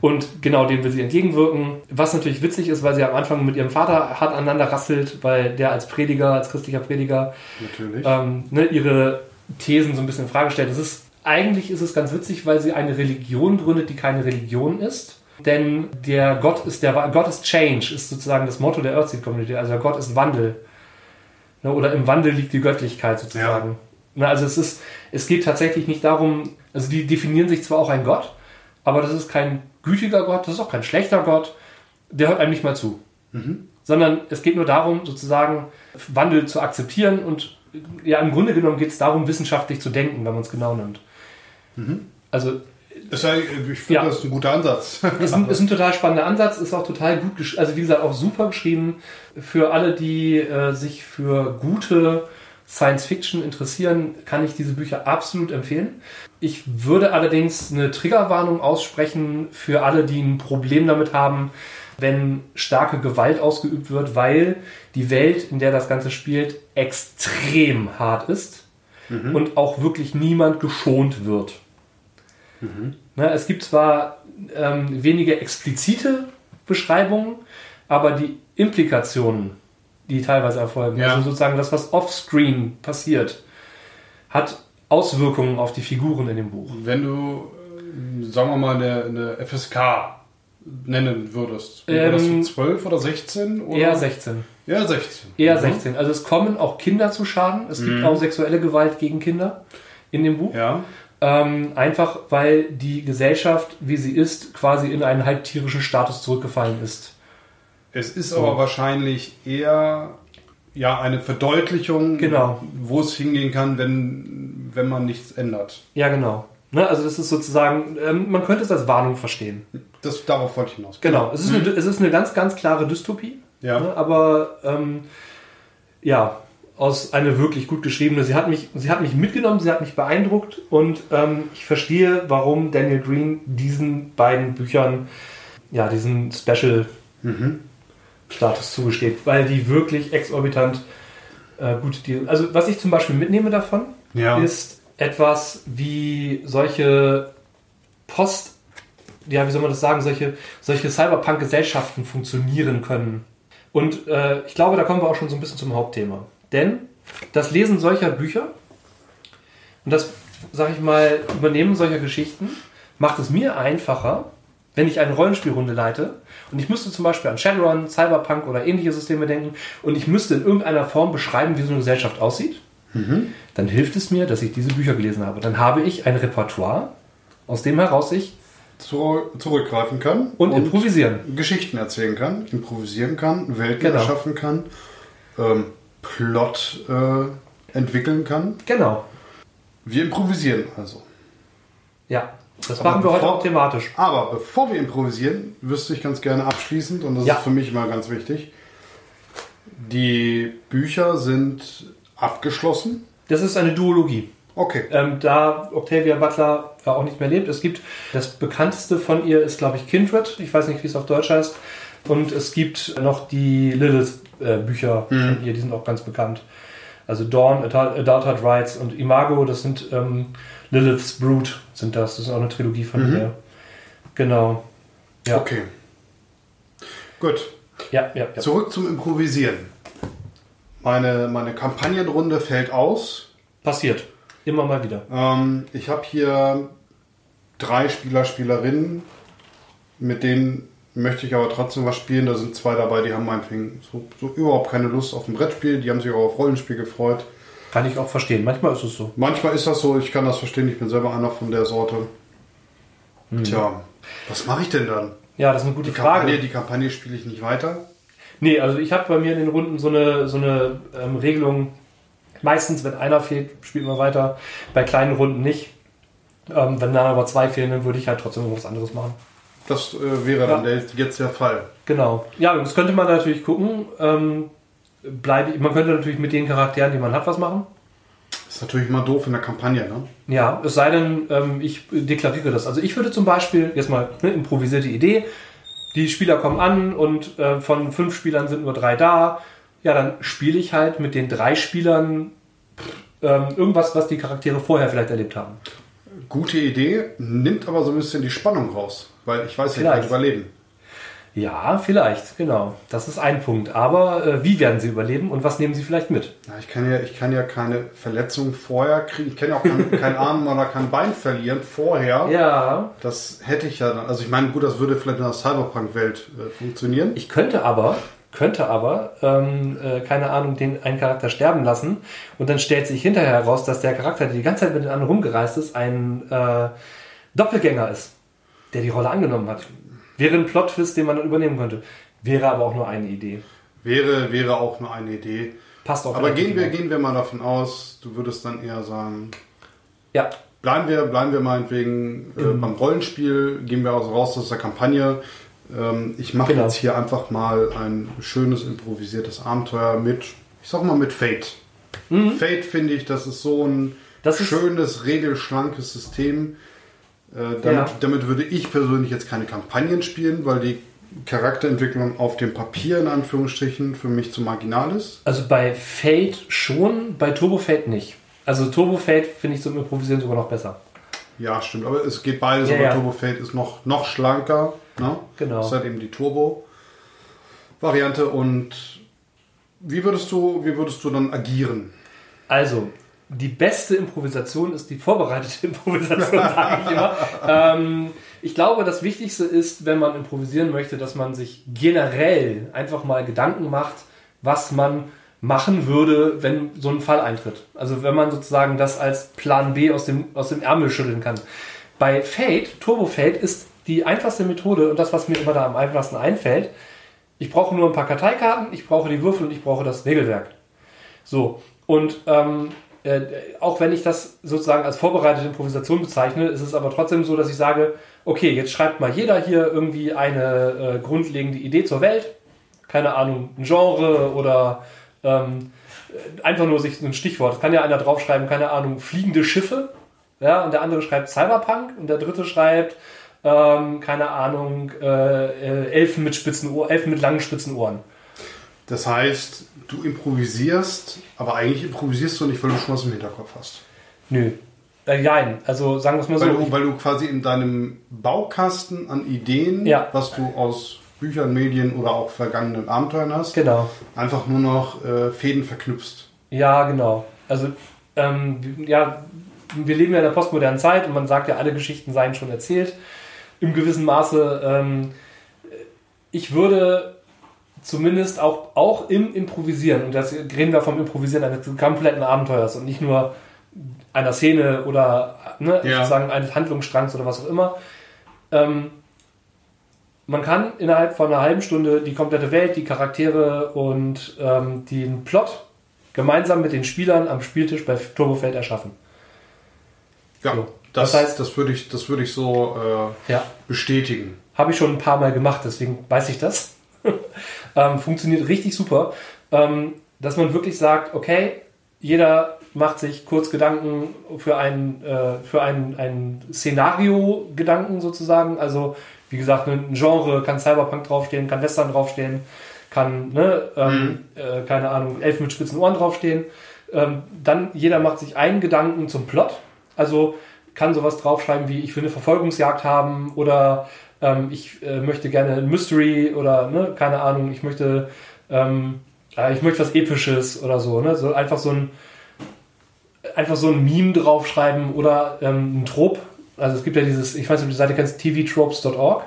A: Und genau dem will sie entgegenwirken. Was natürlich witzig ist, weil sie am Anfang mit ihrem Vater hart aneinander rasselt, weil der als Prediger, als christlicher Prediger,
B: Natürlich.
A: ähm, ne, ihre Thesen so ein bisschen in Frage stellt. Das ist, eigentlich ist es ganz witzig, weil sie eine Religion gründet, die keine Religion ist. Denn der Gott ist der Gott ist Change, ist sozusagen das Motto der Earthseed Community. Also der Gott ist Wandel. Ne, oder im Wandel liegt die Göttlichkeit sozusagen. Ne, also es ist, es geht tatsächlich nicht darum, also die definieren sich zwar auch ein Gott, aber das ist kein gütiger Gott, das ist auch kein schlechter Gott, der hört einem nicht mal zu. Sondern es geht nur darum, sozusagen Wandel zu akzeptieren und ja, im Grunde genommen geht es darum, wissenschaftlich zu denken, wenn man es genau nimmt. Also
B: Ist ja, ich finde,
A: Ja.
B: das ist ein guter Ansatz. [laughs]
A: ist ein, ist ein total spannender Ansatz, ist auch total gut geschrieben, also wie gesagt, auch super geschrieben für alle, die äh, sich für gute Science Fiction interessieren, kann ich diese Bücher absolut empfehlen. Ich würde allerdings eine Triggerwarnung aussprechen für alle, die ein Problem damit haben, wenn starke Gewalt ausgeübt wird, weil die Welt, in der das Ganze spielt, extrem hart ist und auch wirklich niemand geschont wird. Ne, es gibt zwar ähm, wenige explizite Beschreibungen, aber die Implikationen, die teilweise erfolgen,
B: Ja.
A: also sozusagen das, was offscreen passiert, hat Auswirkungen auf die Figuren in dem Buch.
B: Wenn du, äh, sagen wir mal, eine, eine FSK nennen würdest, wäre das
A: Ähm,
B: so 12 oder 16? Oder?
A: Eher 16.
B: Eher 16.
A: Eher
B: Mhm.
A: 16. Also es kommen auch Kinder zu Schaden. Es gibt auch sexuelle Gewalt gegen Kinder in dem Buch.
B: Ja.
A: Ähm, einfach weil die Gesellschaft, wie sie ist, quasi in einen halbtierischen Status zurückgefallen ist.
B: Es ist aber wahrscheinlich eher ja, eine Verdeutlichung,
A: Genau.
B: wo es hingehen kann, wenn, wenn man nichts ändert.
A: Ja, genau. Ne, also das ist sozusagen, ähm, man könnte es als Warnung verstehen.
B: Das, darauf wollte ich hinaus.
A: Genau, es ist, eine, es ist eine ganz, ganz klare Dystopie.
B: Ja.
A: Ne, aber ähm, ja, aus eine wirklich gut geschriebene. Sie hat mich, sie hat mich mitgenommen, sie hat mich beeindruckt und ähm, ich verstehe, warum Daniel Green diesen beiden Büchern ja diesen Special Status zugesteht, weil die wirklich exorbitant äh, gut die. Also was ich zum Beispiel mitnehme davon,
B: Ja.
A: ist etwas wie solche Post, ja, wie soll man das sagen, solche, solche Cyberpunk-Gesellschaften funktionieren können. Und äh, ich glaube, da kommen wir auch schon so ein bisschen zum Hauptthema. Denn das Lesen solcher Bücher und das, sag ich mal, Übernehmen solcher Geschichten macht es mir einfacher, wenn ich eine Rollenspielrunde leite und ich müsste zum Beispiel an Shadowrun, Cyberpunk oder ähnliche Systeme denken und ich müsste in irgendeiner Form beschreiben, wie so eine Gesellschaft aussieht, dann hilft es mir, dass ich diese Bücher gelesen habe. Dann habe ich ein Repertoire, aus dem heraus ich
B: Zu, zurückgreifen kann
A: und, improvisieren.
B: Geschichten erzählen kann, improvisieren kann, Welten
A: Genau.
B: erschaffen kann, ähm, Plot äh, entwickeln kann.
A: Genau.
B: Wir improvisieren also.
A: Ja. Das
B: Aber
A: machen wir heute
B: bevor-
A: auch thematisch.
B: Aber bevor wir improvisieren, wüsste ich ganz gerne abschließend, und das
A: Ja.
B: ist für mich mal ganz wichtig, die Bücher sind abgeschlossen.
A: Das ist eine Duologie.
B: Okay.
A: Ähm, da Octavia Butler ja auch nicht mehr lebt. Es gibt das bekannteste von ihr ist, glaube ich, Kindred. Ich weiß nicht, wie es auf Deutsch heißt. Und es gibt noch die Lilith-Bücher von ihr, die sind auch ganz bekannt. Also Dawn, Adult- Adulthood Rights und Imago, das sind ähm, Lilith's Brood, sind das. Das ist auch eine Trilogie von ihr. Genau. Ja.
B: Okay. Gut.
A: Ja, ja, ja.
B: Zurück zum Improvisieren. Meine, meine Kampagnenrunde fällt aus.
A: Passiert. Immer mal wieder.
B: Ähm, ich habe hier drei Spieler, Spielerinnen, mit denen möchte ich aber trotzdem was spielen. Da sind zwei dabei, die haben meinetwegen so, so überhaupt keine Lust auf ein Brettspiel, die haben sich auch auf Rollenspiel gefreut.
A: Kann ich auch verstehen. Manchmal ist es so.
B: Manchmal ist das so, ich kann das verstehen, ich bin selber einer von der Sorte. Tja, was mache ich denn dann?
A: Ja, das ist eine gute
B: Die
A: Frage.
B: Kampagne, die Kampagne spiele ich nicht weiter.
A: Nee, also ich habe bei mir in den Runden so eine, so eine ähm, Regelung. Meistens, wenn einer fehlt, spielt man weiter. Bei kleinen Runden nicht. Ähm, wenn dann aber zwei fehlen, dann würde ich halt trotzdem irgendwas anderes machen.
B: Das äh, wäre dann der, jetzt der Fall.
A: Genau. Ja, das könnte man natürlich gucken. Ähm, bleibe, man könnte natürlich mit den Charakteren, die man hat, was machen.
B: Ist natürlich immer doof in der Kampagne, ne?
A: Ja, es sei denn, ähm, ich deklariere das. Also ich würde zum Beispiel, jetzt mal eine improvisierte Idee, die Spieler kommen an und äh, von fünf Spielern sind nur drei da. Ja, dann spiele ich halt mit den drei Spielern ähm, irgendwas, was die Charaktere vorher vielleicht erlebt haben.
B: Gute Idee, nimmt aber so ein bisschen die Spannung raus. Weil ich weiß ja, ich werde überleben.
A: Ja, vielleicht, genau. Das ist ein Punkt. Aber äh, wie werden sie überleben und was nehmen sie vielleicht mit?
B: Ja, ich, kann ja, ich kann ja keine Verletzung vorher kriegen. Ich kann ja auch kein, kein Arm oder kein Bein verlieren vorher.
A: Ja,
B: Das hätte ich ja dann. Also ich meine, gut, das würde vielleicht in der Cyberpunk-Welt äh, funktionieren.
A: Ich könnte aber, könnte aber, ähm, äh, keine Ahnung, den einen Charakter sterben lassen und dann stellt sich hinterher heraus, dass der Charakter, der die ganze Zeit mit den anderen rumgereist ist, ein äh, Doppelgänger ist, der die Rolle angenommen hat. Wäre ein Plot-Twist, den man dann übernehmen könnte. Wäre aber auch nur eine Idee.
B: Wäre, wäre auch nur eine Idee.
A: Passt auch.
B: Aber gehen wir, gehen wir mal davon aus, du würdest dann eher sagen,
A: Ja,
B: bleiben wir, bleiben wir meinetwegen äh,
A: Mhm.
B: beim Rollenspiel, gehen wir also raus aus der Kampagne. Ähm, ich mache
A: Genau.
B: jetzt hier einfach mal ein schönes improvisiertes Abenteuer mit, ich sag mal mit Fate. Fate finde ich, das ist so ein
A: Mhm. Das
B: schönes, regelschlankes System. Äh, damit,
A: Ja.
B: damit würde ich persönlich jetzt keine Kampagnen spielen, weil die Charakterentwicklung auf dem Papier in Anführungsstrichen für mich zu marginal ist.
A: also bei Fate schon, bei Turbo Fate nicht. Also Turbo Fate finde ich zum Improvisieren sogar noch besser.
B: Ja, stimmt, aber es geht beides,
A: Ja,
B: aber
A: ja.
B: Turbo Fate ist noch, noch schlanker. Ne?
A: Genau.
B: Das ist halt eben die Turbo-Variante. Und wie würdest du, wie würdest du dann agieren?
A: Also, die beste Improvisation ist die vorbereitete [laughs] Improvisation, sage ich immer. ähm, ich glaube, das Wichtigste ist, wenn man improvisieren möchte, dass man sich generell einfach mal Gedanken macht, was man machen würde, wenn so ein Fall eintritt. Also wenn man sozusagen das als Plan B aus dem, aus dem Ärmel schütteln kann. Bei Fate, Turbo Fate, ist die einfachste Methode und das, was mir immer da am einfachsten einfällt, ich brauche nur ein paar Karteikarten, ich brauche die Würfel und ich brauche das Regelwerk. So, und ähm, äh, auch wenn ich das sozusagen als vorbereitete Improvisation bezeichne, ist es aber trotzdem so, dass ich sage, okay, jetzt schreibt mal jeder hier irgendwie eine äh, grundlegende Idee zur Welt, keine Ahnung, ein Genre oder ähm, einfach nur sich ein Stichwort. Es kann ja einer draufschreiben, keine Ahnung, fliegende Schiffe, ja, und der andere schreibt Cyberpunk und der dritte schreibt, ähm, keine Ahnung, äh, äh, Elfen mit spitzen Ohren, Elfen mit langen spitzen Ohren.
B: Das heißt, du improvisierst, aber eigentlich improvisierst du nicht, weil du schon was im Hinterkopf hast.
A: Nö. Äh, nein, also sagen wir es mal
B: Weil,
A: so.
B: du, weil du quasi in deinem Baukasten an Ideen,
A: Ja.
B: was du aus Büchern, Medien oder auch vergangenen Abenteuern hast,
A: Genau.
B: einfach nur noch äh, Fäden verknüpfst.
A: Ja, genau. Also, ähm, ja, wir leben ja in der postmodernen Zeit und man sagt ja, alle Geschichten seien schon erzählt. Im gewissen Maße. Ähm, ich würde zumindest auch, auch im Improvisieren, und das reden wir vom Improvisieren eines kompletten Abenteuers und nicht nur einer Szene oder ne,
B: Ja.
A: sozusagen eines Handlungsstrangs oder was auch immer. Ähm, man kann innerhalb von einer halben Stunde die komplette Welt, die Charaktere und ähm, den Plot gemeinsam mit den Spielern am Spieltisch bei Turbofeld erschaffen.
B: Ja,
A: So.
B: das,
A: Das heißt-
B: das würde ich, das würde ich so äh,
A: Ja.
B: bestätigen.
A: Habe ich schon ein paar Mal gemacht, deswegen weiß ich das. [laughs] ähm, funktioniert richtig super. Ähm, dass man wirklich sagt, okay, jeder macht sich kurz Gedanken für ein, äh, für ein, ein Szenario Gedanken sozusagen. Also, wie gesagt, ein Genre kann Cyberpunk draufstehen, kann Western draufstehen, kann, ne, ähm, äh, keine Ahnung, Elfen mit spitzen Ohren draufstehen. Ähm, dann jeder macht sich einen Gedanken zum Plot. Also kann sowas draufschreiben wie, ich will eine Verfolgungsjagd haben oder ähm, ich äh, möchte gerne ein Mystery oder ne, keine Ahnung, ich möchte, ähm, äh, ich möchte was Episches oder so. Ne? So einfach so ein einfach so ein Meme draufschreiben oder ähm, ein Trop. Also es gibt ja dieses, ich weiß nicht, ob du die Seite kennst, tvtropes.org.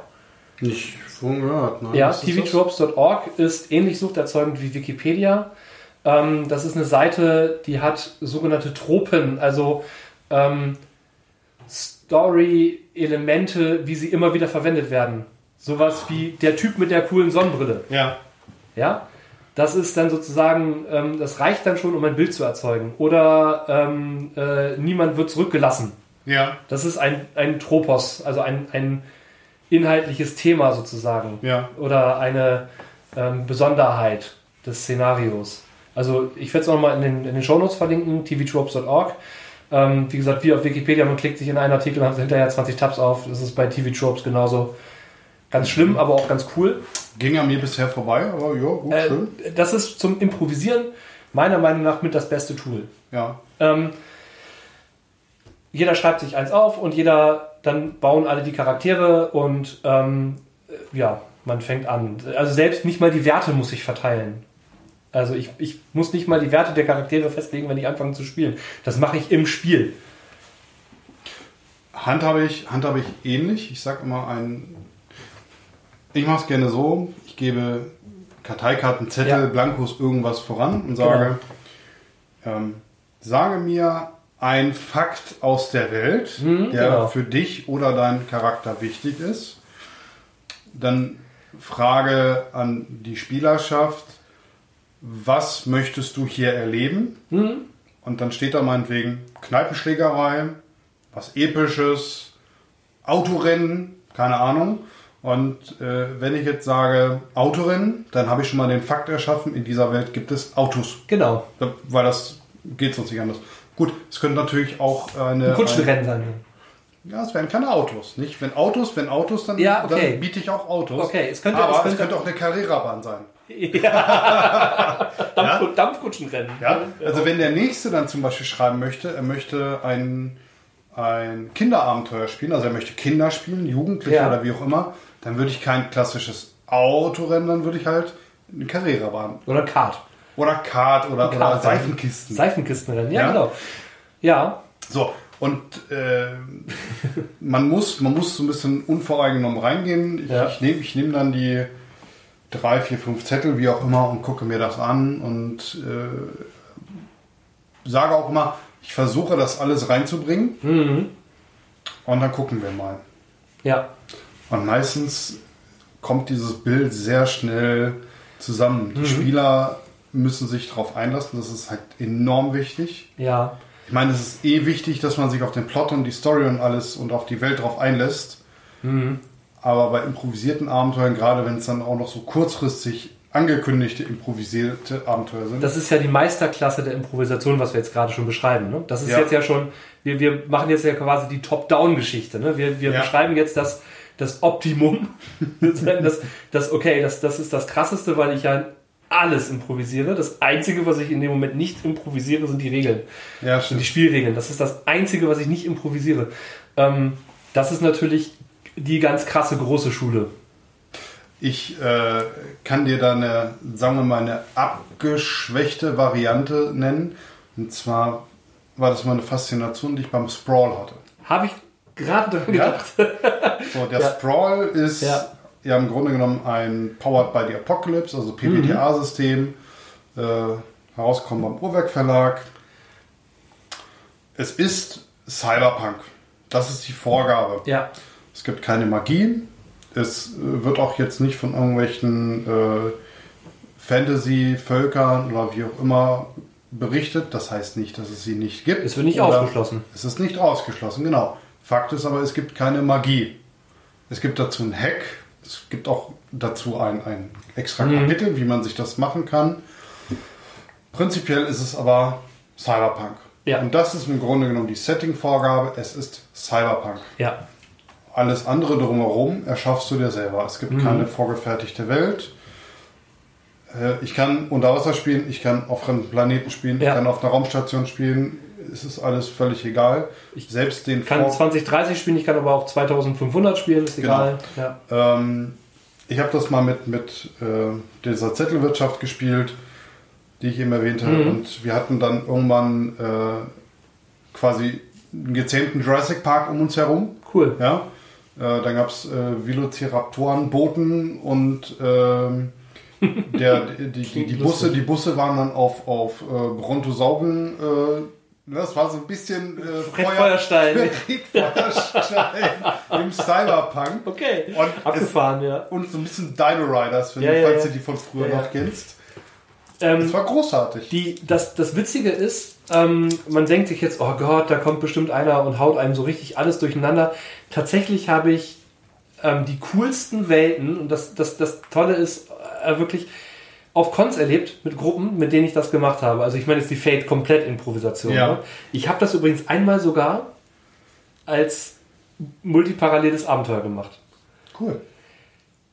B: Nicht von gehört, ne?
A: Ja, tvtropes.org ist ähnlich suchterzeugend wie Wikipedia. Ähm, das ist eine Seite, die hat sogenannte Tropen, also ähm, Story-Elemente, wie sie immer wieder verwendet werden. Sowas wie der Typ mit der coolen Sonnenbrille.
B: Ja.
A: Ja, das ist dann sozusagen, ähm, das reicht dann schon, um ein Bild zu erzeugen. Oder ähm, äh, niemand wird zurückgelassen.
B: Ja.
A: Das ist ein, ein Tropos, also ein, ein inhaltliches Thema sozusagen.
B: Ja.
A: Oder eine ähm, Besonderheit des Szenarios. Also ich werde es nochmal in den, in den Shownotes verlinken, tvtropes.org. Ähm, wie gesagt, wie auf Wikipedia, man klickt sich in einen Artikel und hat hinterher 20 Tabs auf. Das ist bei TV Tropes genauso. Ganz schlimm, aber auch ganz cool.
B: Ging an mir bisher vorbei, aber ja, gut,
A: Äh,
B: schön.
A: das ist zum Improvisieren meiner Meinung nach mit das beste Tool.
B: Ja.
A: Ähm, jeder schreibt sich eins auf und jeder, dann bauen alle die Charaktere und ähm, äh, ja, man fängt an. Also selbst nicht mal die Werte muss ich verteilen. Also ich, ich muss nicht mal die Werte der Charaktere festlegen, wenn ich anfange zu spielen. Das mache ich im Spiel.
B: Handhabe ich, handhabe ich ähnlich. Ich sag immer ein. Ich mache es gerne so. Ich gebe Karteikarten, Zettel,
A: Ja.
B: Blankos, irgendwas voran und sage, ähm, sage mir ein Fakt aus der Welt,
A: Mhm,
B: der
A: genau.
B: für dich oder deinen Charakter wichtig ist. Dann frage an die Spielerschaft, was möchtest du hier erleben?
A: Mhm.
B: Und dann steht da meinetwegen Kneipenschlägerei, was Episches, Autorennen, keine Ahnung. Und äh, wenn ich jetzt sage Autorennen, dann habe ich schon mal den Fakt erschaffen, in dieser Welt gibt es Autos.
A: Genau.
B: Weil das geht sonst nicht anders. Gut, es könnte natürlich auch eine...
A: Ein Kutschenrennen sein.
B: Ein, ja, es wären keine Autos. Nicht? Wenn Autos, wenn Autos, dann,
A: Ja, okay.
B: dann biete ich auch Autos.
A: Okay, es könnte-
B: Aber
A: es
B: es
A: könnte-
B: könnte, auch eine Carrera-Bahn sein. [laughs]
A: Dampf, Dampfkutschenrennen.
B: Ja, also wenn der Nächste dann zum Beispiel schreiben möchte, er möchte ein, ein Kinderabenteuer spielen, also er möchte Kinder spielen, Jugendliche
A: Ja.
B: oder wie auch immer, dann würde ich kein klassisches Autorennen, dann würde ich halt eine Carrera-Bahn.
A: Oder Kart.
B: Oder Kart oder, oder
A: Kart.
B: Seifenkisten.
A: Seifenkistenrennen, ja,
B: Ja.
A: genau. Ja,
B: So, und äh, [laughs] man, muss, man muss so ein bisschen unvoreingenommen reingehen. Ich,
A: Ja.
B: ich nehme ich nehm dann die drei, vier, fünf Zettel, wie auch immer, und gucke mir das an und äh, sage auch immer, ich versuche das alles reinzubringen
A: Mhm.
B: und dann gucken wir mal.
A: ja.
B: Und meistens kommt dieses Bild sehr schnell zusammen.
A: Mhm.
B: Die Spieler müssen sich darauf einlassen, das ist halt enorm wichtig.
A: Ja,
B: Ich meine, es ist eh wichtig, dass man sich auf den Plot und die Story und alles und auf die Welt drauf einlässt.
A: Mhm.
B: Aber bei improvisierten Abenteuern, gerade wenn es dann auch noch so kurzfristig angekündigte improvisierte Abenteuer sind,
A: das ist ja die Meisterklasse der Improvisation, was wir jetzt gerade schon beschreiben. Ne? Das ist
B: Ja.
A: jetzt ja schon, wir, wir machen jetzt ja quasi die Top-Down-Geschichte. Ne? Wir, wir
B: Ja.
A: beschreiben jetzt das, das Optimum. [laughs] das, das, okay, das, das ist das Krasseste, weil ich ja alles improvisiere. Das Einzige, was ich in dem Moment nicht improvisiere, sind die Regeln.
B: ja,
A: Und die
B: stimmt.
A: Spielregeln. Das ist das Einzige, was ich nicht improvisiere. Ähm, das ist natürlich die ganz krasse große Schule.
B: Ich äh, kann dir da eine, sagen wir mal, eine abgeschwächte Variante nennen. Und zwar war das mal eine Faszination, die ich beim Sprawl hatte.
A: Habe ich gerade dran
B: Ja.
A: gedacht. [laughs]
B: So, der
A: Ja.
B: Sprawl ist ja.
A: Ja.
B: im Grunde genommen ein Powered by the Apocalypse, also PBTA-System, äh, herausgekommen beim Uhrwerk Verlag. Es ist Cyberpunk. Das ist die Vorgabe.
A: Ja.
B: Es gibt keine Magie. Es äh, wird auch jetzt nicht von irgendwelchen äh, Fantasy-Völkern oder wie auch immer berichtet. Das heißt nicht, dass es sie nicht gibt.
A: Es wird nicht
B: Oder-
A: ausgeschlossen.
B: Es ist nicht ausgeschlossen, genau. Fakt ist aber, es gibt keine Magie. Es gibt dazu einen Hack. Es gibt auch dazu ein, ein extra
A: Mhm.
B: Kapitel, wie man sich das machen kann. Prinzipiell ist es aber Cyberpunk.
A: Ja.
B: Und das ist im Grunde genommen die Setting-Vorgabe. Es ist Cyberpunk.
A: Ja.
B: Alles andere drumherum erschaffst du dir selber. Es
A: Mhm.
B: gibt keine vorgefertigte Welt. Äh, Ich kann unter Wasser spielen, ich kann auf fremden Planeten spielen,
A: Ja.
B: ich kann auf einer Raumstation spielen. Es ist alles völlig egal.
A: Ich
B: Selbst den
A: kann
B: Vor-
A: 2030 spielen, ich kann aber auch 2500 spielen, ist egal. Ja.
B: Ähm, ich habe das mal mit, mit äh, dieser Zettelwirtschaft gespielt, die ich eben erwähnte.
A: Mhm.
B: Und wir hatten dann irgendwann äh, quasi einen gezähmten Jurassic Park um uns herum.
A: Cool.
B: Ja. Äh, dann gab es äh, Velociraptoren, Booten und ähm, [laughs] der, die, die, die, Busse, die Busse waren dann auf, auf äh, Brontosaugen. Äh, das war so ein bisschen äh,
A: Fred Feuerstein.
B: Feuerstein [laughs] im Cyberpunk.
A: Okay.
B: Und
A: Abgefahren,
B: es,
A: ja.
B: Und so ein bisschen Dino Riders, finde
A: Ja, ja,
B: falls
A: ja.
B: du die von früher
A: ja.
B: noch kennst.
A: Ähm,
B: Das war großartig.
A: Die, das, das Witzige ist, ähm, man denkt sich jetzt, oh Gott, da kommt bestimmt einer und haut einem so richtig alles durcheinander. Tatsächlich habe ich ähm, die coolsten Welten und das, das, das Tolle ist äh, wirklich auf Cons erlebt mit Gruppen, mit denen ich das gemacht habe. Also ich meine jetzt die Fate komplett Improvisation.
B: Ja.
A: Ne? Ich habe das übrigens einmal sogar als multiparalleles Abenteuer gemacht.
B: Cool.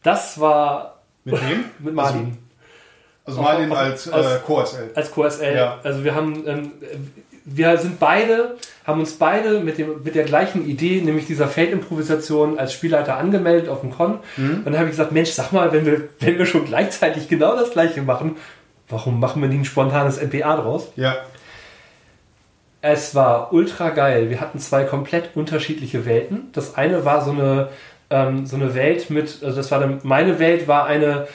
A: Das war
B: Mit wem? [laughs]
A: mit Martin.
B: Also Martin
A: Auf-
B: als äh,
A: aus-
B: Co-SL.
A: als QSL.
B: Ja.
A: Also wir haben, ähm, wir sind beide, haben uns beide mit, dem, mit der gleichen Idee, nämlich dieser Feldimprovisation als Spielleiter angemeldet auf dem Con. Und dann habe ich gesagt, Mensch, sag mal, wenn wir, wenn wir schon gleichzeitig genau das gleiche machen, warum machen wir nicht ein spontanes MPA draus?
B: Ja.
A: Es war ultra geil. Wir hatten zwei komplett unterschiedliche Welten. Das eine war so eine, ähm, so eine Welt mit, also das war dann, meine Welt war eine,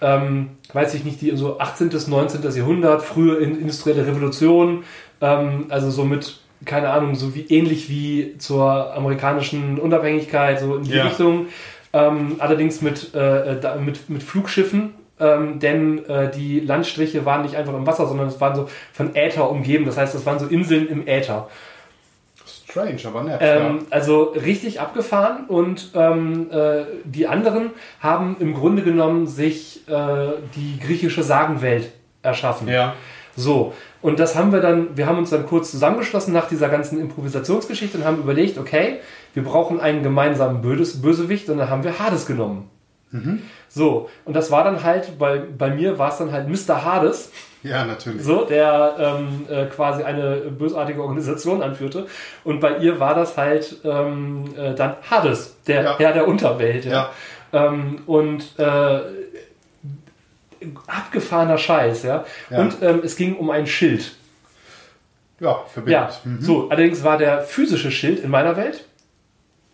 A: ähm, weiß ich nicht, die so 18. bis 19. Jahrhundert, frühe in- industrielle Revolution, ähm, also so mit, keine Ahnung, so wie ähnlich wie zur amerikanischen Unabhängigkeit, so in die
B: Ja.
A: Richtung. Ähm, allerdings mit, äh, da, mit, mit Flugschiffen, ähm, denn äh, die Landstriche waren nicht einfach im Wasser, sondern es waren so von Äther umgeben. Das heißt, es waren so Inseln im Äther.
B: Strange, aber nett.
A: Ähm, also richtig abgefahren und ähm, äh, die anderen haben im Grunde genommen sich äh, die griechische Sagenwelt erschaffen.
B: ja. ja.
A: So, und das haben wir dann, wir haben uns dann kurz zusammengeschlossen nach dieser ganzen Improvisationsgeschichte und haben überlegt, okay, wir brauchen einen gemeinsamen Bödes, Bösewicht und dann haben wir Hades genommen. So, und das war dann halt, bei, bei mir war es dann halt Mr. Hades,
B: Ja, natürlich.
A: so, der ähm, äh, quasi eine bösartige Organisation anführte. Und bei ihr war das halt ähm, äh, dann Hades, der
B: Ja.
A: Herr der Unterwelt.
B: Ja.
A: Ähm, und äh, abgefahrener Scheiß, ja.
B: Ja.
A: Und ähm, es ging um ein Schild.
B: Ja, verbindet.
A: Ja, so, allerdings war der physische Schild in meiner Welt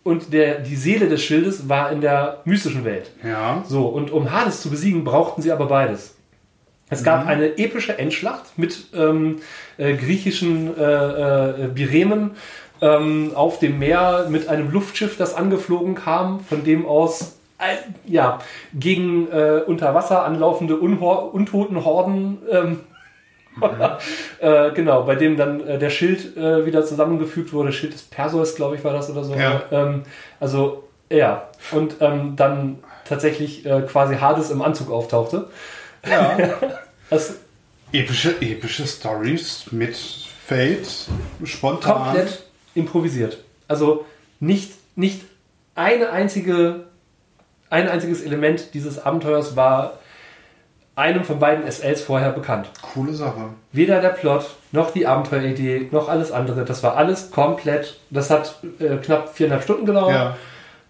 A: und der, die Seele des Schildes war in der mystischen Welt.
B: Ja.
A: So, und um Hades zu besiegen, brauchten sie aber beides. Es gab eine epische Endschlacht mit ähm, äh, griechischen äh, äh, Biremen ähm, auf dem Meer mit einem Luftschiff, das angeflogen kam, von dem aus äh, ja, gegen äh, unter Wasser anlaufende Unhor untoten Horden ähm, [laughs] äh, genau, bei dem dann äh, der Schild äh, wieder zusammengefügt wurde. Schild des Perseus, glaube ich, war das oder so.
B: Ja.
A: Ähm, also, ja. Und ähm, dann tatsächlich äh, quasi Hades im Anzug auftauchte.
B: Ja. [laughs]
A: Das
B: epische, epische Stories mit Fate, spontan.
A: komplett improvisiert. Also nicht, nicht eine einzige, ein einziges Element dieses Abenteuers war einem von beiden SLs vorher bekannt.
B: Coole Sache.
A: Weder der Plot, noch die Abenteueridee, noch alles andere. Das war alles komplett. Das hat äh, knapp viereinhalb Stunden gedauert,
B: Ja.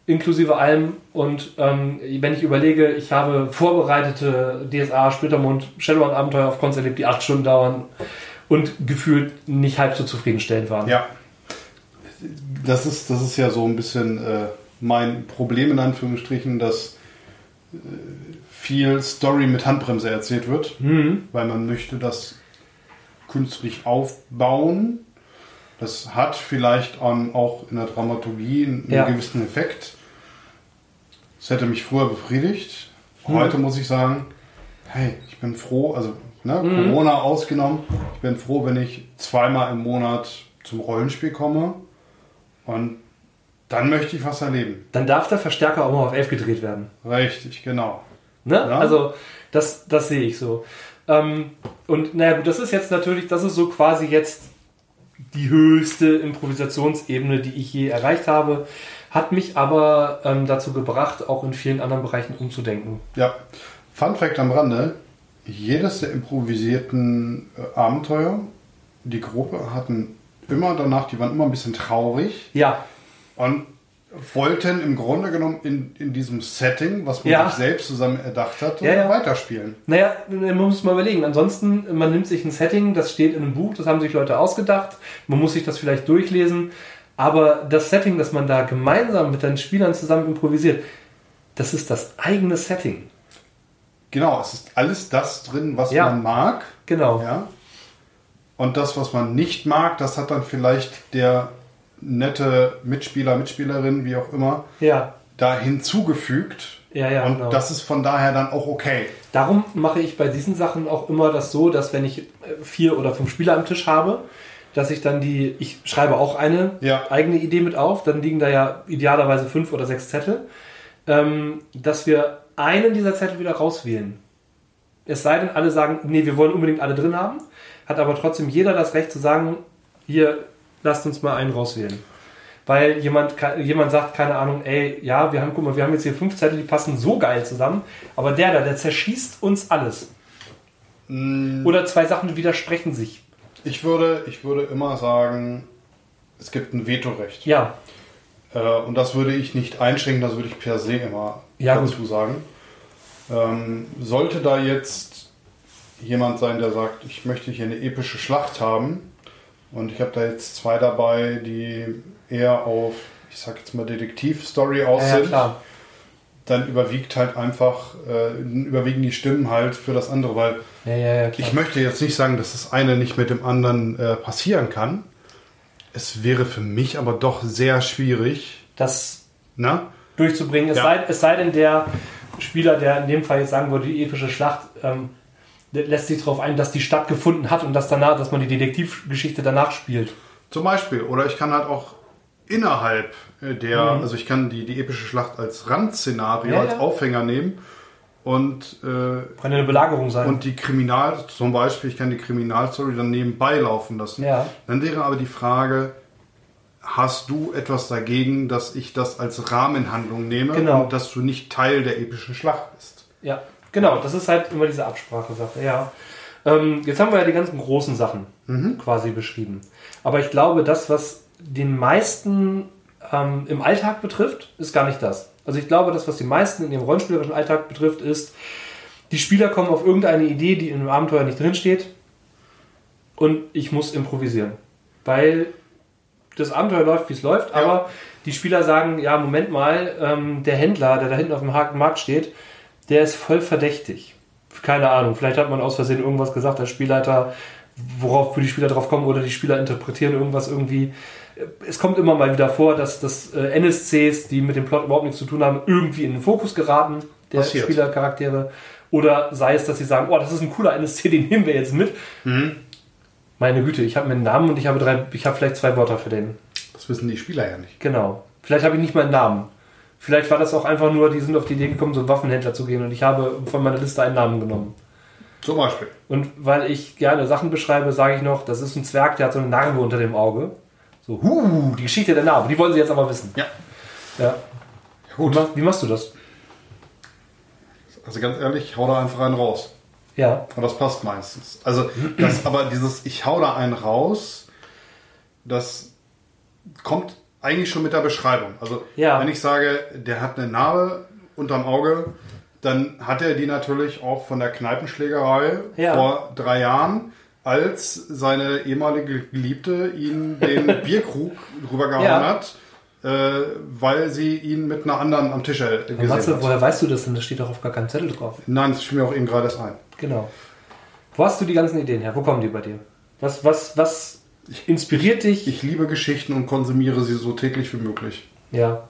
A: Inklusive allem. Und ähm, wenn ich überlege, ich habe vorbereitete DSA, Splittermund, Shadowrun-Abenteuer auf Cons erlebt, die acht Stunden dauern und gefühlt nicht halb so zufriedenstellend waren.
B: Ja. Das ist, das ist ja so ein bisschen äh, mein Problem in Anführungsstrichen, dass äh, viel Story mit Handbremse erzählt wird,
A: Mhm.
B: weil man möchte das künstlich aufbauen. Das hat vielleicht auch in der Dramaturgie einen
A: Ja.
B: gewissen Effekt. Das hätte mich früher befriedigt.
A: Mhm.
B: Heute muss ich sagen, hey, ich bin froh, also ne,
A: Mhm.
B: Corona ausgenommen, ich bin froh, wenn ich zweimal im Monat zum Rollenspiel komme und dann möchte ich was erleben.
A: Dann darf der Verstärker auch mal auf 11 gedreht werden.
B: Richtig, genau.
A: Ne?
B: Ja.
A: Also das, das sehe ich so. Ähm, und naja gut, das ist jetzt natürlich, das ist so quasi jetzt die höchste Improvisationsebene, die ich je erreicht habe, hat mich aber ähm, dazu gebracht, auch in vielen anderen Bereichen umzudenken.
B: Ja. Fun Fact am Rande: Jedes der improvisierten äh, Abenteuer, die Gruppe hatten immer danach, die waren immer ein bisschen traurig
A: Ja,
B: und wollten im Grunde genommen in, in diesem Setting, was man
A: Ja.
B: sich selbst zusammen erdacht hat,
A: Ja, ja.
B: weiterspielen.
A: Naja, man muss mal überlegen. Ansonsten, man nimmt sich ein Setting, das steht in einem Buch, das haben sich Leute ausgedacht. Man muss sich das vielleicht durchlesen. Aber das Setting, das man da gemeinsam mit den Spielern zusammen improvisiert, das ist das eigene Setting.
B: Genau, es ist alles das drin, was
A: Ja.
B: man mag.
A: Genau.
B: Ja. Und das, was man nicht mag, das hat dann vielleicht der nette Mitspieler, Mitspielerin, wie auch immer,
A: Ja.
B: da hinzugefügt.
A: Ja, ja,
B: Und
A: genau.
B: das ist von daher dann auch okay.
A: Darum mache ich bei diesen Sachen auch immer das so, dass wenn ich äh, vier oder fünf Spieler am Tisch habe, dass ich dann die, ich schreibe auch eine
B: Ja.
A: eigene Idee mit auf, dann liegen da ja idealerweise fünf oder sechs Zettel, ähm, dass wir einen dieser Zettel wieder rauswählen. Es sei denn, alle sagen, nee, wir wollen unbedingt alle drin haben, hat aber trotzdem jeder das Recht zu sagen, hier, lasst uns mal einen rauswählen. Weil jemand, jemand sagt, keine Ahnung, ey, ja, wir haben, guck mal, wir haben jetzt hier fünf Zettel, die passen so geil zusammen, aber der da, der zerschießt uns alles. Oder zwei Sachen widersprechen sich.
B: Ich würde, ich würde immer sagen, es gibt ein Vetorecht.
A: Ja,
B: Äh, und das würde ich nicht einschränken, das würde ich per se immer
A: Ja,
B: dazu sagen. Ähm, sollte da jetzt jemand sein, der sagt, ich möchte hier eine epische Schlacht haben und ich habe da jetzt zwei dabei, die eher auf, ich sag jetzt mal, Detektiv-Story aus
A: ja, ja
B: sind,
A: klar.
B: dann überwiegt halt einfach, äh, überwiegen die Stimmen halt für das andere, weil
A: Ja, ja, ja,
B: ich möchte jetzt nicht sagen, dass das eine nicht mit dem anderen äh, passieren kann. Es wäre für mich aber doch sehr schwierig,
A: das
B: ne?
A: durchzubringen. Es,
B: Ja.
A: sei, es sei denn, der Spieler, der in dem Fall jetzt sagen würde, die epische Schlacht, ähm, lässt sich darauf ein, dass die stattgefunden hat und dass, danach, dass man die Detektivgeschichte danach spielt.
B: Zum Beispiel. Oder ich kann halt auch innerhalb äh, der, also ich kann die, die epische Schlacht als Randszenario,
A: Mhm. Ja,
B: als
A: ja.
B: Aufhänger nehmen und, äh,
A: Kann eine Belagerung sein.
B: und die Kriminal, zum Beispiel, ich kann die Kriminalstory dann nebenbei laufen lassen.
A: Ja.
B: Dann wäre aber die Frage, hast du etwas dagegen, dass ich das als Rahmenhandlung nehme
A: Genau.
B: und dass du nicht Teil der epischen Schlacht bist?
A: Ja, genau, das ist halt immer diese Absprachesache, ja. Ähm, jetzt haben wir ja die ganzen großen Sachen quasi beschrieben. Aber ich glaube, das, was den meisten ähm, im Alltag betrifft, ist gar nicht das. Also ich glaube, das, was die meisten in ihrem rollenspielerischen Alltag betrifft, ist, die Spieler kommen auf irgendeine Idee, die in einem Abenteuer nicht drinsteht und ich muss improvisieren. Weil das Abenteuer läuft, wie es läuft, aber die Spieler sagen, ja, Moment mal, ähm, der Händler, der da hinten auf dem Markt steht, der ist voll verdächtig. Keine Ahnung, vielleicht hat man aus Versehen irgendwas gesagt, der Spielleiter, worauf die Spieler drauf kommen oder die Spieler interpretieren irgendwas irgendwie. Es kommt immer mal wieder vor, dass, dass äh, NSCs, die mit dem Plot überhaupt nichts zu tun haben, irgendwie in den Fokus geraten, der
B: Passiert.
A: Spielercharaktere. Oder sei es, dass sie sagen, oh, das ist ein cooler NSC, den nehmen wir jetzt mit. Meine Güte, ich habe einen Namen und ich habe drei, ich habe vielleicht zwei Wörter für den.
B: Das wissen die Spieler ja nicht.
A: Genau. Vielleicht habe ich nicht mal einen Namen. Vielleicht war das auch einfach nur, die sind auf die Idee gekommen, so einen Waffenhändler zu gehen und ich habe von meiner Liste einen Namen genommen.
B: Zum Beispiel.
A: Und weil ich gerne Sachen beschreibe, sage ich noch, das ist ein Zwerg, der hat so eine Narbe unter dem Auge. So, huh, die Geschichte der Narbe, die wollen sie jetzt aber wissen.
B: Ja.
A: Ja.
B: Gut.
A: Wie, wie machst du das?
B: Also ganz ehrlich, ich hau da einfach einen raus.
A: Ja.
B: Und das passt meistens. Also, das, aber dieses Ich hau da einen raus, das kommt eigentlich schon mit der Beschreibung. Also,
A: Ja.
B: wenn ich sage, der hat eine Narbe unterm Auge, dann hat er die natürlich auch von der Kneipenschlägerei
A: Ja.
B: vor drei Jahren, als seine ehemalige Geliebte ihn den [laughs] Bierkrug rübergehauen
A: Ja.
B: hat, äh, weil sie ihn mit einer anderen am Tisch äh, gesehen
A: Matze,
B: hat.
A: woher weißt du das denn? Das steht doch auf gar keinem Zettel drauf.
B: Nein, das fiel mir auch eben gerade erst ein.
A: Genau. Wo hast du die ganzen Ideen her? Wo kommen die bei dir? Was, was, was inspiriert dich?
B: Ich liebe Geschichten und konsumiere sie so täglich wie möglich.
A: ja.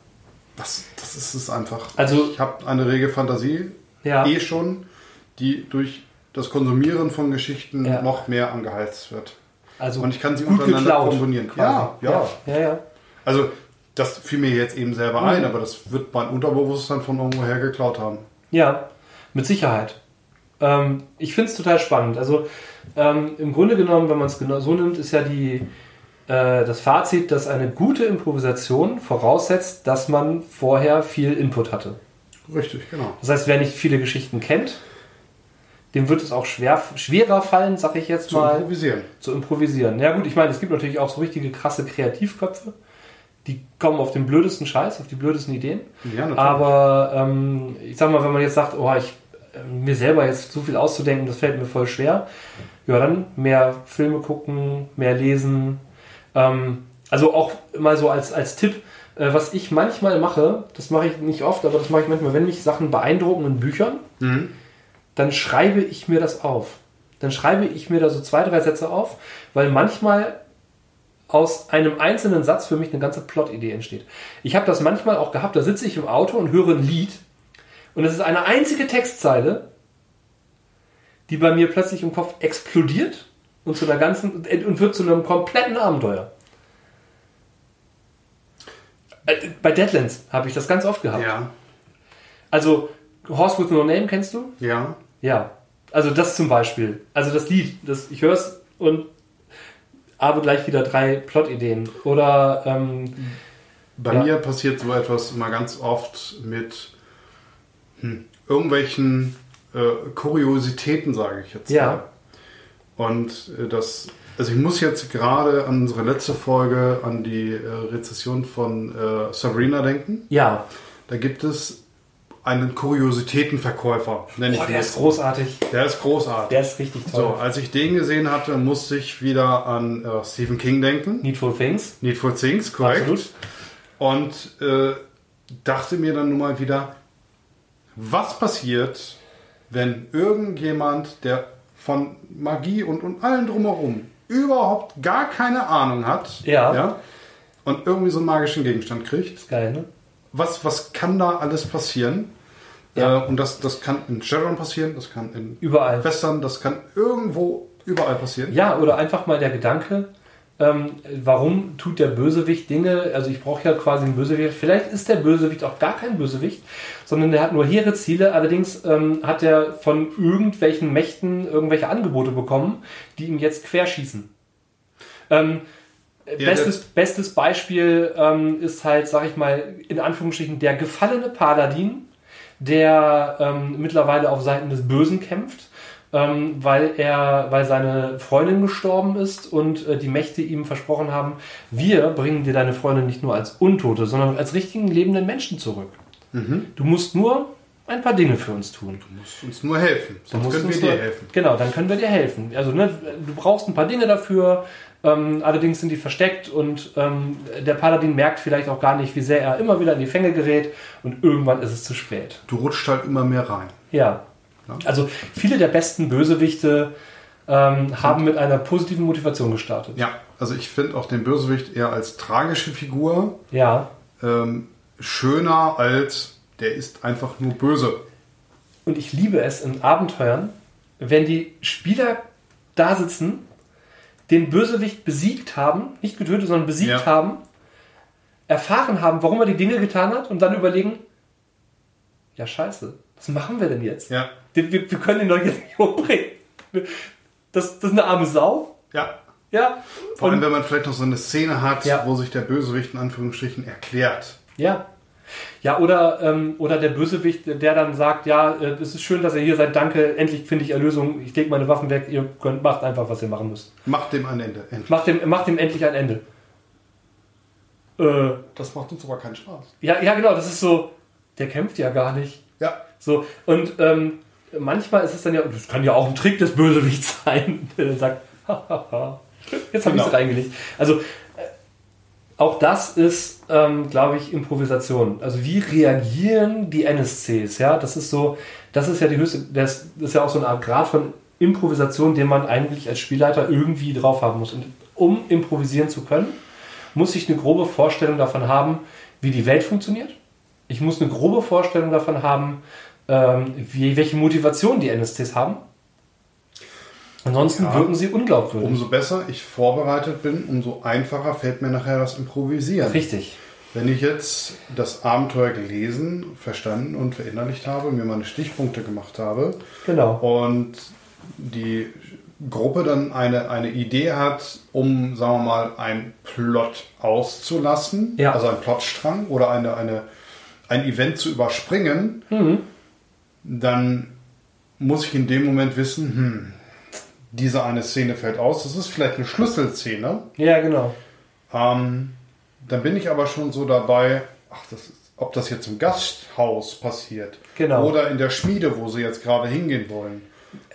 B: Das, das ist es einfach.
A: Also-
B: ich habe eine rege Fantasie,
A: Ja.
B: eh schon, die durch das Konsumieren von Geschichten
A: Ja.
B: noch mehr angeheizt wird.
A: Also
B: Und ich kann sie
A: gut
B: untereinander
A: geklaut,
B: kombinieren.
A: quasi.
B: Ja, ja,
A: ja, ja.
B: Also das fiel mir jetzt eben selber
A: Mhm.
B: ein, aber das wird mein Unterbewusstsein von irgendwoher geklaut haben.
A: Ja, mit Sicherheit. Ähm, ich finde es total spannend. Also ähm, im Grunde genommen, wenn man es genau so nimmt, ist ja die, äh, das Fazit, dass eine gute Improvisation voraussetzt, dass man vorher viel Input hatte.
B: Richtig, genau.
A: Das heißt, wer nicht viele Geschichten kennt, dem wird es auch schwer, schwerer fallen, sag ich jetzt
B: Zu
A: mal,
B: improvisieren.
A: zu improvisieren. Ja gut, ich meine, es gibt natürlich auch so richtige krasse Kreativköpfe, die kommen auf den blödesten Scheiß, auf die blödesten Ideen.
B: Ja, natürlich.
A: Aber ähm, ich sag mal, wenn man jetzt sagt, oh, ich mir selber jetzt so viel auszudenken, das fällt mir voll schwer, ja, dann mehr Filme gucken, mehr lesen. Ähm, also auch mal so als, als Tipp, äh, was ich manchmal mache, das mache ich nicht oft, aber das mache ich manchmal, wenn mich Sachen beeindrucken in Büchern,
B: Mhm.
A: dann schreibe ich mir das auf. Dann schreibe ich mir da so zwei, drei Sätze auf, weil manchmal aus einem einzelnen Satz für mich eine ganze Plotidee entsteht. Ich habe das manchmal auch gehabt, da sitze ich im Auto und höre ein Lied und es ist eine einzige Textzeile, die bei mir plötzlich im Kopf explodiert und zu einer ganzen und wird zu einem kompletten Abenteuer. Äh, Bei Deadlands habe ich das ganz oft gehabt.
B: Ja,
A: Also Horse with No Name kennst du?
B: ja.
A: Ja, also das zum Beispiel. Also das Lied, das, ich höre es und habe gleich wieder drei Plotideen. Oder ähm,
B: Bei
A: Ja.
B: mir passiert so etwas immer ganz oft mit hm, irgendwelchen äh, Kuriositäten, sage ich jetzt.
A: Ja.
B: mal. Und äh, das, also ich muss jetzt gerade an unsere letzte Folge, an die äh, Rezession von äh, Sabrina denken.
A: ja,
B: Da gibt es einen Kuriositätenverkäufer, nenne ich
A: oh, der ist großartig.
B: Der ist großartig.
A: Der ist richtig
B: so,
A: toll.
B: als ich den gesehen hatte, musste ich wieder an äh, Stephen King denken.
A: Needful Things.
B: Needful Things, korrekt.
A: Absolut.
B: Und äh, dachte mir dann nun mal wieder, was passiert, wenn irgendjemand, der von Magie und, und allen drumherum überhaupt gar keine Ahnung hat
A: Ja.
B: und irgendwie so einen magischen Gegenstand kriegt,
A: Ist geil, ne?
B: was, was kann da alles passieren?
A: Ja.
B: Äh, und das, das kann in Shadowrun passieren, das kann in
A: Überall.
B: Western, das kann irgendwo überall passieren.
A: Ja, oder einfach mal der Gedanke, ähm, warum tut der Bösewicht Dinge, also ich brauche ja quasi einen Bösewicht, vielleicht ist der Bösewicht auch gar kein Bösewicht, sondern der hat nur hehre Ziele, allerdings ähm, hat er von irgendwelchen Mächten irgendwelche Angebote bekommen, die ihm jetzt querschießen. Ähm,
B: Ja,
A: bestes, bestes Beispiel ähm, ist halt, sag ich mal, in Anführungsstrichen der gefallene Paladin, der ähm, mittlerweile auf Seiten des Bösen kämpft, ähm, weil er, weil seine Freundin gestorben ist und äh, die Mächte ihm versprochen haben, wir bringen dir deine Freundin nicht nur als Untote, sondern als richtigen lebenden Menschen zurück. Du musst nur ein paar Dinge für uns tun.
B: Du musst uns nur helfen, sonst
A: musst
B: können wir dir
A: nur-
B: helfen.
A: Genau, dann können wir dir helfen. Also ne, du brauchst ein paar Dinge dafür. Ähm, allerdings sind die versteckt und ähm, der Paladin merkt vielleicht auch gar nicht, wie sehr er immer wieder in die Fänge gerät und irgendwann ist es zu spät.
B: Du rutscht halt immer mehr rein.
A: Ja.
B: Ja.
A: Also viele der besten Bösewichte ähm, haben mit einer positiven Motivation gestartet.
B: Ja, also ich finde auch den Bösewicht eher als tragische Figur
A: Ja.
B: ähm, schöner als der ist einfach nur böse.
A: Und ich liebe es in Abenteuern, wenn die Spieler da sitzen, den Bösewicht besiegt haben, nicht getötet, sondern besiegt
B: Ja.
A: haben, erfahren haben, warum er die Dinge getan hat und dann überlegen, ja scheiße, was machen wir denn jetzt?
B: Ja,
A: Wir, wir, wir können den doch jetzt nicht umbringen. Das, das ist eine arme Sau.
B: ja.
A: Ja.
B: Vor allem, wenn man vielleicht noch so eine Szene hat,
A: Ja.
B: wo sich der Bösewicht in Anführungsstrichen erklärt.
A: ja. Ja, oder, ähm, oder der Bösewicht, der dann sagt, ja, äh, es ist schön, dass ihr hier seid, danke, endlich finde ich Erlösung, ich lege meine Waffen weg, ihr könnt, macht einfach, was ihr machen müsst.
B: Macht dem ein Ende. Endlich.
A: Macht dem, macht dem endlich ein Ende. Äh,
B: Das macht uns aber keinen Spaß.
A: ja, ja, genau, das ist so, der kämpft ja gar nicht.
B: Ja,
A: So, und ähm, manchmal ist es dann ja, das kann ja auch ein Trick des Bösewichts [laughs] sein, der dann sagt, hahaha, jetzt habe ich
B: Genau.
A: es reingelegt. Also, äh, auch das ist, ähm, glaube ich, Improvisation. Also, wie reagieren die NSCs? Ja, das ist so, das ist ja die höchste, das ist ja auch so eine Art Grad von Improvisation, den man eigentlich als Spielleiter irgendwie drauf haben muss. Und um improvisieren zu können, muss ich eine grobe Vorstellung davon haben, wie die Welt funktioniert. Ich muss eine grobe Vorstellung davon haben, ähm, wie, welche Motivation die NSCs haben. Ansonsten
B: Ja.
A: wirken sie unglaubwürdig.
B: umso besser ich vorbereitet bin, umso einfacher fällt mir nachher das Improvisieren.
A: Richtig.
B: Wenn ich jetzt das Abenteuer gelesen, verstanden und verinnerlicht habe, mir meine Stichpunkte gemacht habe
A: Genau.
B: und die Gruppe dann eine, eine Idee hat, um, sagen wir mal, einen Plot auszulassen,
A: Ja.
B: also einen Plotstrang oder eine, eine, ein Event zu überspringen,
A: Mhm.
B: Dann muss ich in dem Moment wissen, hm, diese eine Szene fällt aus. Das ist vielleicht eine Schlüsselszene.
A: Ja, genau.
B: Ähm, Dann bin ich aber schon so dabei, ach, das ist, ob das jetzt im Gasthaus passiert
A: Genau.
B: oder in der Schmiede, wo sie jetzt gerade hingehen wollen.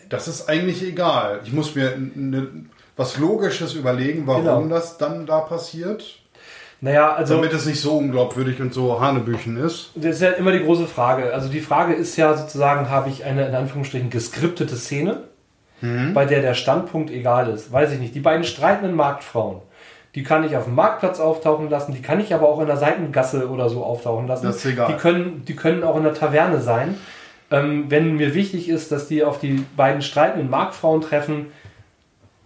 B: Das ist eigentlich egal. Ich muss mir ne, was Logisches überlegen, warum
A: Genau.
B: das dann da passiert,
A: Naja, also
B: damit es nicht so unglaubwürdig und so Hanebüchen ist.
A: das ist ja immer die große Frage. Also die Frage ist ja sozusagen, habe ich eine in Anführungsstrichen geskriptete Szene, bei der der Standpunkt egal ist. Weiß ich nicht. Die beiden streitenden Marktfrauen, die kann ich auf dem Marktplatz auftauchen lassen, die kann ich aber auch in der Seitengasse oder so auftauchen lassen.
B: Das ist egal.
A: Die können, die können auch in der Taverne sein. Ähm, wenn mir wichtig ist, dass die auf die beiden streitenden Marktfrauen treffen,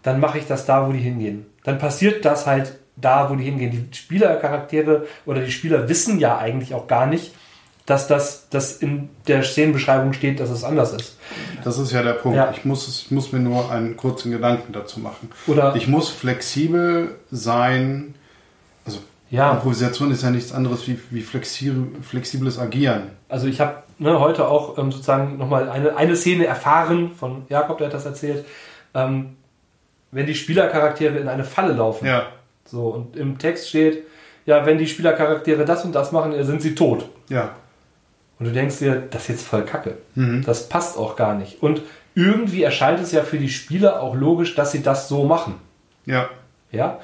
A: dann mache ich das da, wo die hingehen. Dann passiert das halt da, wo die hingehen. Die Spielercharaktere oder die Spieler wissen ja eigentlich auch gar nicht, dass das dass in der Szenenbeschreibung steht, dass es anders ist.
B: Das ist ja der Punkt.
A: Ja.
B: Ich, muss, ich muss mir nur einen kurzen Gedanken dazu machen.
A: Oder
B: Ich muss flexibel sein. Also
A: ja,
B: Improvisation ist ja nichts anderes wie, wie flexi flexibles Agieren.
A: also ich habe ne, heute auch ähm, sozusagen nochmal eine, eine Szene erfahren von Jakob, der hat das erzählt. Ähm, wenn die Spielercharaktere in eine Falle laufen,
B: Ja,
A: so und im Text steht, ja, wenn die Spielercharaktere das und das machen, sind sie tot.
B: ja.
A: Und du denkst dir, das ist jetzt voll Kacke.
B: Mhm.
A: Das passt auch gar nicht. Und irgendwie erscheint es ja für die Spieler auch logisch, dass sie das so machen.
B: Ja,
A: Ja?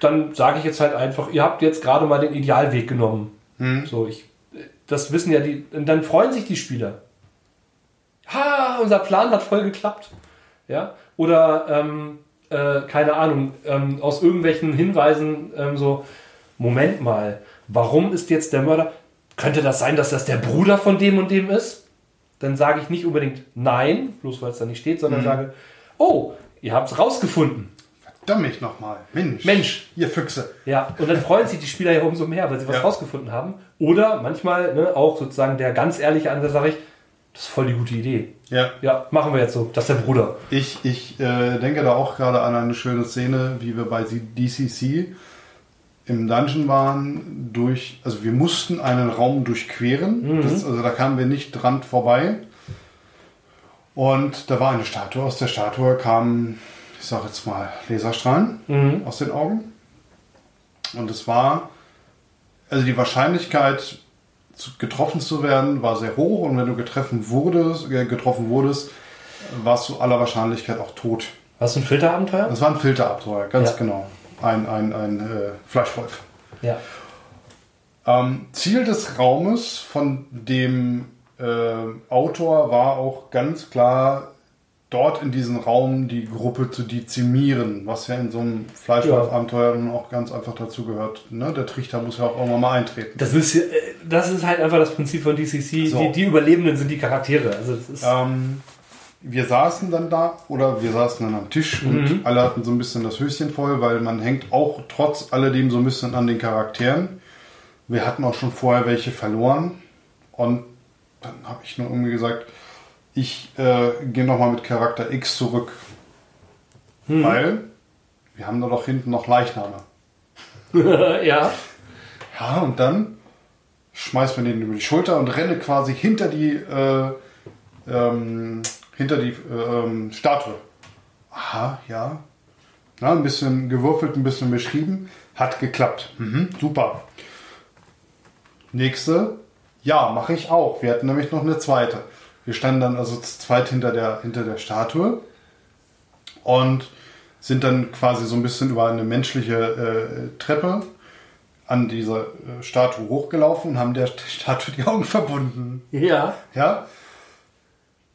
A: Dann sage ich jetzt halt einfach, ihr habt jetzt gerade mal den Idealweg genommen.
B: Mhm.
A: So, ich, das wissen ja die, und dann freuen sich die Spieler. Ha, unser Plan hat voll geklappt. Ja? Oder, ähm, äh, keine Ahnung, ähm, aus irgendwelchen Hinweisen ähm, so, Moment mal, warum ist jetzt der Mörder? Könnte das sein, dass das der Bruder von dem und dem ist? Dann sage ich nicht unbedingt nein, bloß weil es da nicht steht, sondern sage, oh, ihr habt es rausgefunden.
B: verdammt nochmal. Mensch.
A: Mensch,
B: Ihr Füchse.
A: ja, und dann freuen sich die Spieler ja umso mehr, weil sie was
B: Ja.
A: rausgefunden haben. Oder manchmal ne, auch sozusagen der ganz ehrliche Ansatz, sage ich, das ist voll die gute Idee.
B: Ja.
A: Ja, machen wir jetzt so. Das ist der Bruder.
B: Ich, ich äh, denke da auch gerade an eine schöne Szene, wie wir bei DCC im Dungeon waren, durch, also wir mussten einen Raum durchqueren, das, also da kamen wir nicht dran vorbei. Und da war eine Statue, aus der Statue kamen, ich sag jetzt mal, Laserstrahlen aus den Augen. Und es war, also die Wahrscheinlichkeit, getroffen zu werden, war sehr hoch. Und wenn du getroffen wurdest, äh, getroffen wurdest, warst du aller Wahrscheinlichkeit auch tot.
A: Hast du ein Filterabenteuer?
B: Das war ein Filterabenteuer, ganz
A: Ja.
B: genau. Ein, ein, ein äh, Fleischwolf.
A: Ja.
B: Ähm, Ziel des Raumes von dem äh, Autor war auch ganz klar, dort in diesem Raum die Gruppe zu dezimieren, was ja in so einem Fleischwolf-Abenteuer dann auch ganz einfach dazu gehört. Ne? Der Trichter muss ja auch irgendwann mal eintreten.
A: Das ist, äh, das ist halt einfach das Prinzip von DCC.
B: So.
A: Die, die Überlebenden sind die Charaktere. Also das ist,
B: Ähm, wir saßen dann da oder wir saßen dann am Tisch und alle hatten so ein bisschen das Höschen voll, weil man hängt auch trotz alledem so ein bisschen an den Charakteren. Wir hatten auch schon vorher welche verloren und dann habe ich nur irgendwie gesagt, ich äh, gehe nochmal mit Charakter X zurück, weil wir haben da doch hinten noch Leichname. [laughs]
A: ja.
B: Ja, und dann schmeißt man den über die Schulter und renne quasi hinter die, äh, ähm, hinter die äh, ähm, Statue. Aha, ja. Na, ein bisschen gewürfelt, ein bisschen beschrieben. Hat geklappt. Mhm, super. Nächste. Ja, mache ich auch. Wir hatten nämlich noch eine zweite. Wir standen dann also zu zweit hinter der, hinter der Statue und sind dann quasi so ein bisschen über eine menschliche äh, Treppe an diese äh, Statue hochgelaufen und haben der [laughs] Statue die Augen verbunden.
A: Ja.
B: Ja.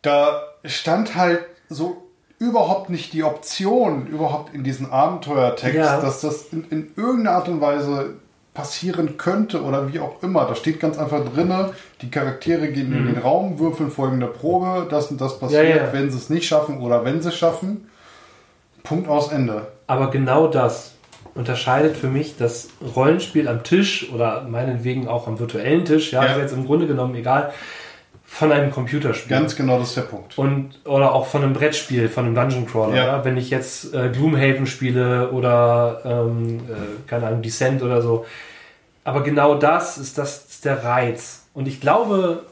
B: Da stand halt so überhaupt nicht die Option, überhaupt in diesem Abenteuertext,
A: Ja.
B: dass das in, in irgendeiner Art und Weise passieren könnte oder wie auch immer. Da steht ganz einfach drinne, die Charaktere gehen in den Raum, würfeln folgende Probe, das und das passiert,
A: Mhm. Ja, ja.
B: wenn sie es nicht schaffen oder wenn sie es schaffen. Punkt aus Ende.
A: Aber genau das unterscheidet für mich das Rollenspiel am Tisch oder meinetwegen auch am virtuellen Tisch, ja,
B: Ja.
A: ist jetzt im Grunde genommen egal, von einem Computerspiel.
B: Ganz genau, das ist der Punkt.
A: Und, oder auch von einem Brettspiel, von einem Dungeon Crawler. Ja. Wenn ich jetzt äh, Gloomhaven spiele oder, ähm, äh, keine Ahnung, Descent oder so. Aber genau das ist, das ist der Reiz. Und ich glaube,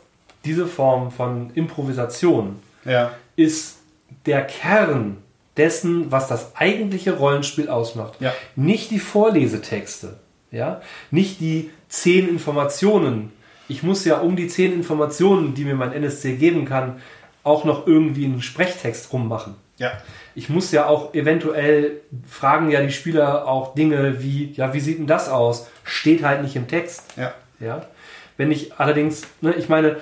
A: diese Form von Improvisation
B: Ja.
A: ist der Kern dessen, was das eigentliche Rollenspiel ausmacht.
B: Ja.
A: Nicht die Vorlesetexte. Ja? Nicht die zehn Informationen. Ich muss ja um die zehn Informationen, die mir mein NSC geben kann, auch noch irgendwie einen Sprechtext rummachen.
B: Ja.
A: Ich muss ja auch eventuell fragen ja die Spieler auch Dinge wie, ja, wie sieht denn das aus? Steht halt nicht im Text.
B: Ja.
A: Ja. Wenn ich allerdings, ne, ich meine,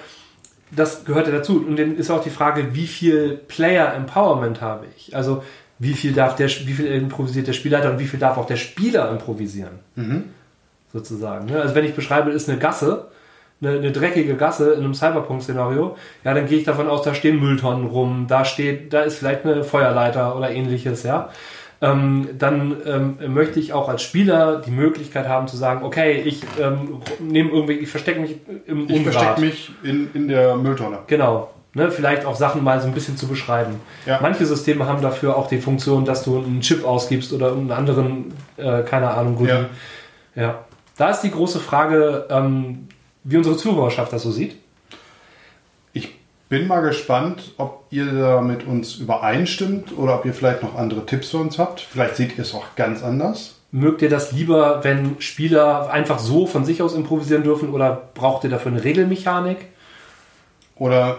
A: das gehört ja dazu. Und dann ist auch die Frage, wie viel Player Empowerment habe ich? Also, wie viel darf der, wie viel improvisiert der Spielleiter und wie viel darf auch der Spieler improvisieren? Sozusagen. Ne? Also, wenn ich beschreibe, ist eine Gasse, eine, eine dreckige Gasse in einem Cyberpunk-Szenario, ja, dann gehe ich davon aus, da stehen Mülltonnen rum, da steht, da ist vielleicht eine Feuerleiter oder ähnliches, ja. Ähm, dann ähm, möchte ich auch als Spieler die Möglichkeit haben zu sagen, okay, ich ähm, nehme irgendwie, ich verstecke mich im
B: Ich
A: Unrat.
B: verstecke mich in, in der Mülltonne.
A: Genau. Ne, vielleicht auch Sachen mal so ein bisschen zu beschreiben.
B: Ja.
A: Manche Systeme haben dafür auch die Funktion, dass du einen Chip ausgibst oder einen anderen, äh, keine Ahnung, Goodie.
B: Ja.
A: Ja. Da ist die große Frage, ähm, wie unsere Zuhörerschaft das so sieht.
B: Ich bin mal gespannt, ob ihr da mit uns übereinstimmt oder ob ihr vielleicht noch andere Tipps für uns habt. Vielleicht seht ihr es auch ganz anders.
A: Mögt ihr das lieber, wenn Spieler einfach so von sich aus improvisieren dürfen oder braucht ihr dafür eine Regelmechanik?
B: Oder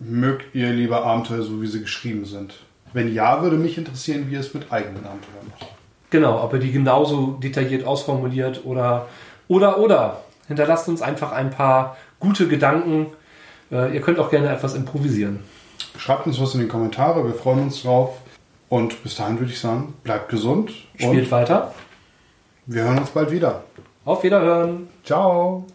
B: mögt ihr lieber Abenteuer so, wie sie geschrieben sind? Wenn ja, würde mich interessieren, wie ihr es mit eigenen Abenteuern macht.
A: Genau, ob ihr die genauso detailliert ausformuliert oder oder oder. Hinterlasst uns einfach ein paar gute Gedanken. Äh, ihr könnt auch gerne etwas improvisieren.
B: Schreibt uns was in die Kommentare, wir freuen uns drauf. Und bis dahin würde ich sagen, bleibt gesund
A: Spielt
B: und
A: weiter.
B: wir hören uns bald wieder.
A: Auf Wiederhören.
B: Ciao!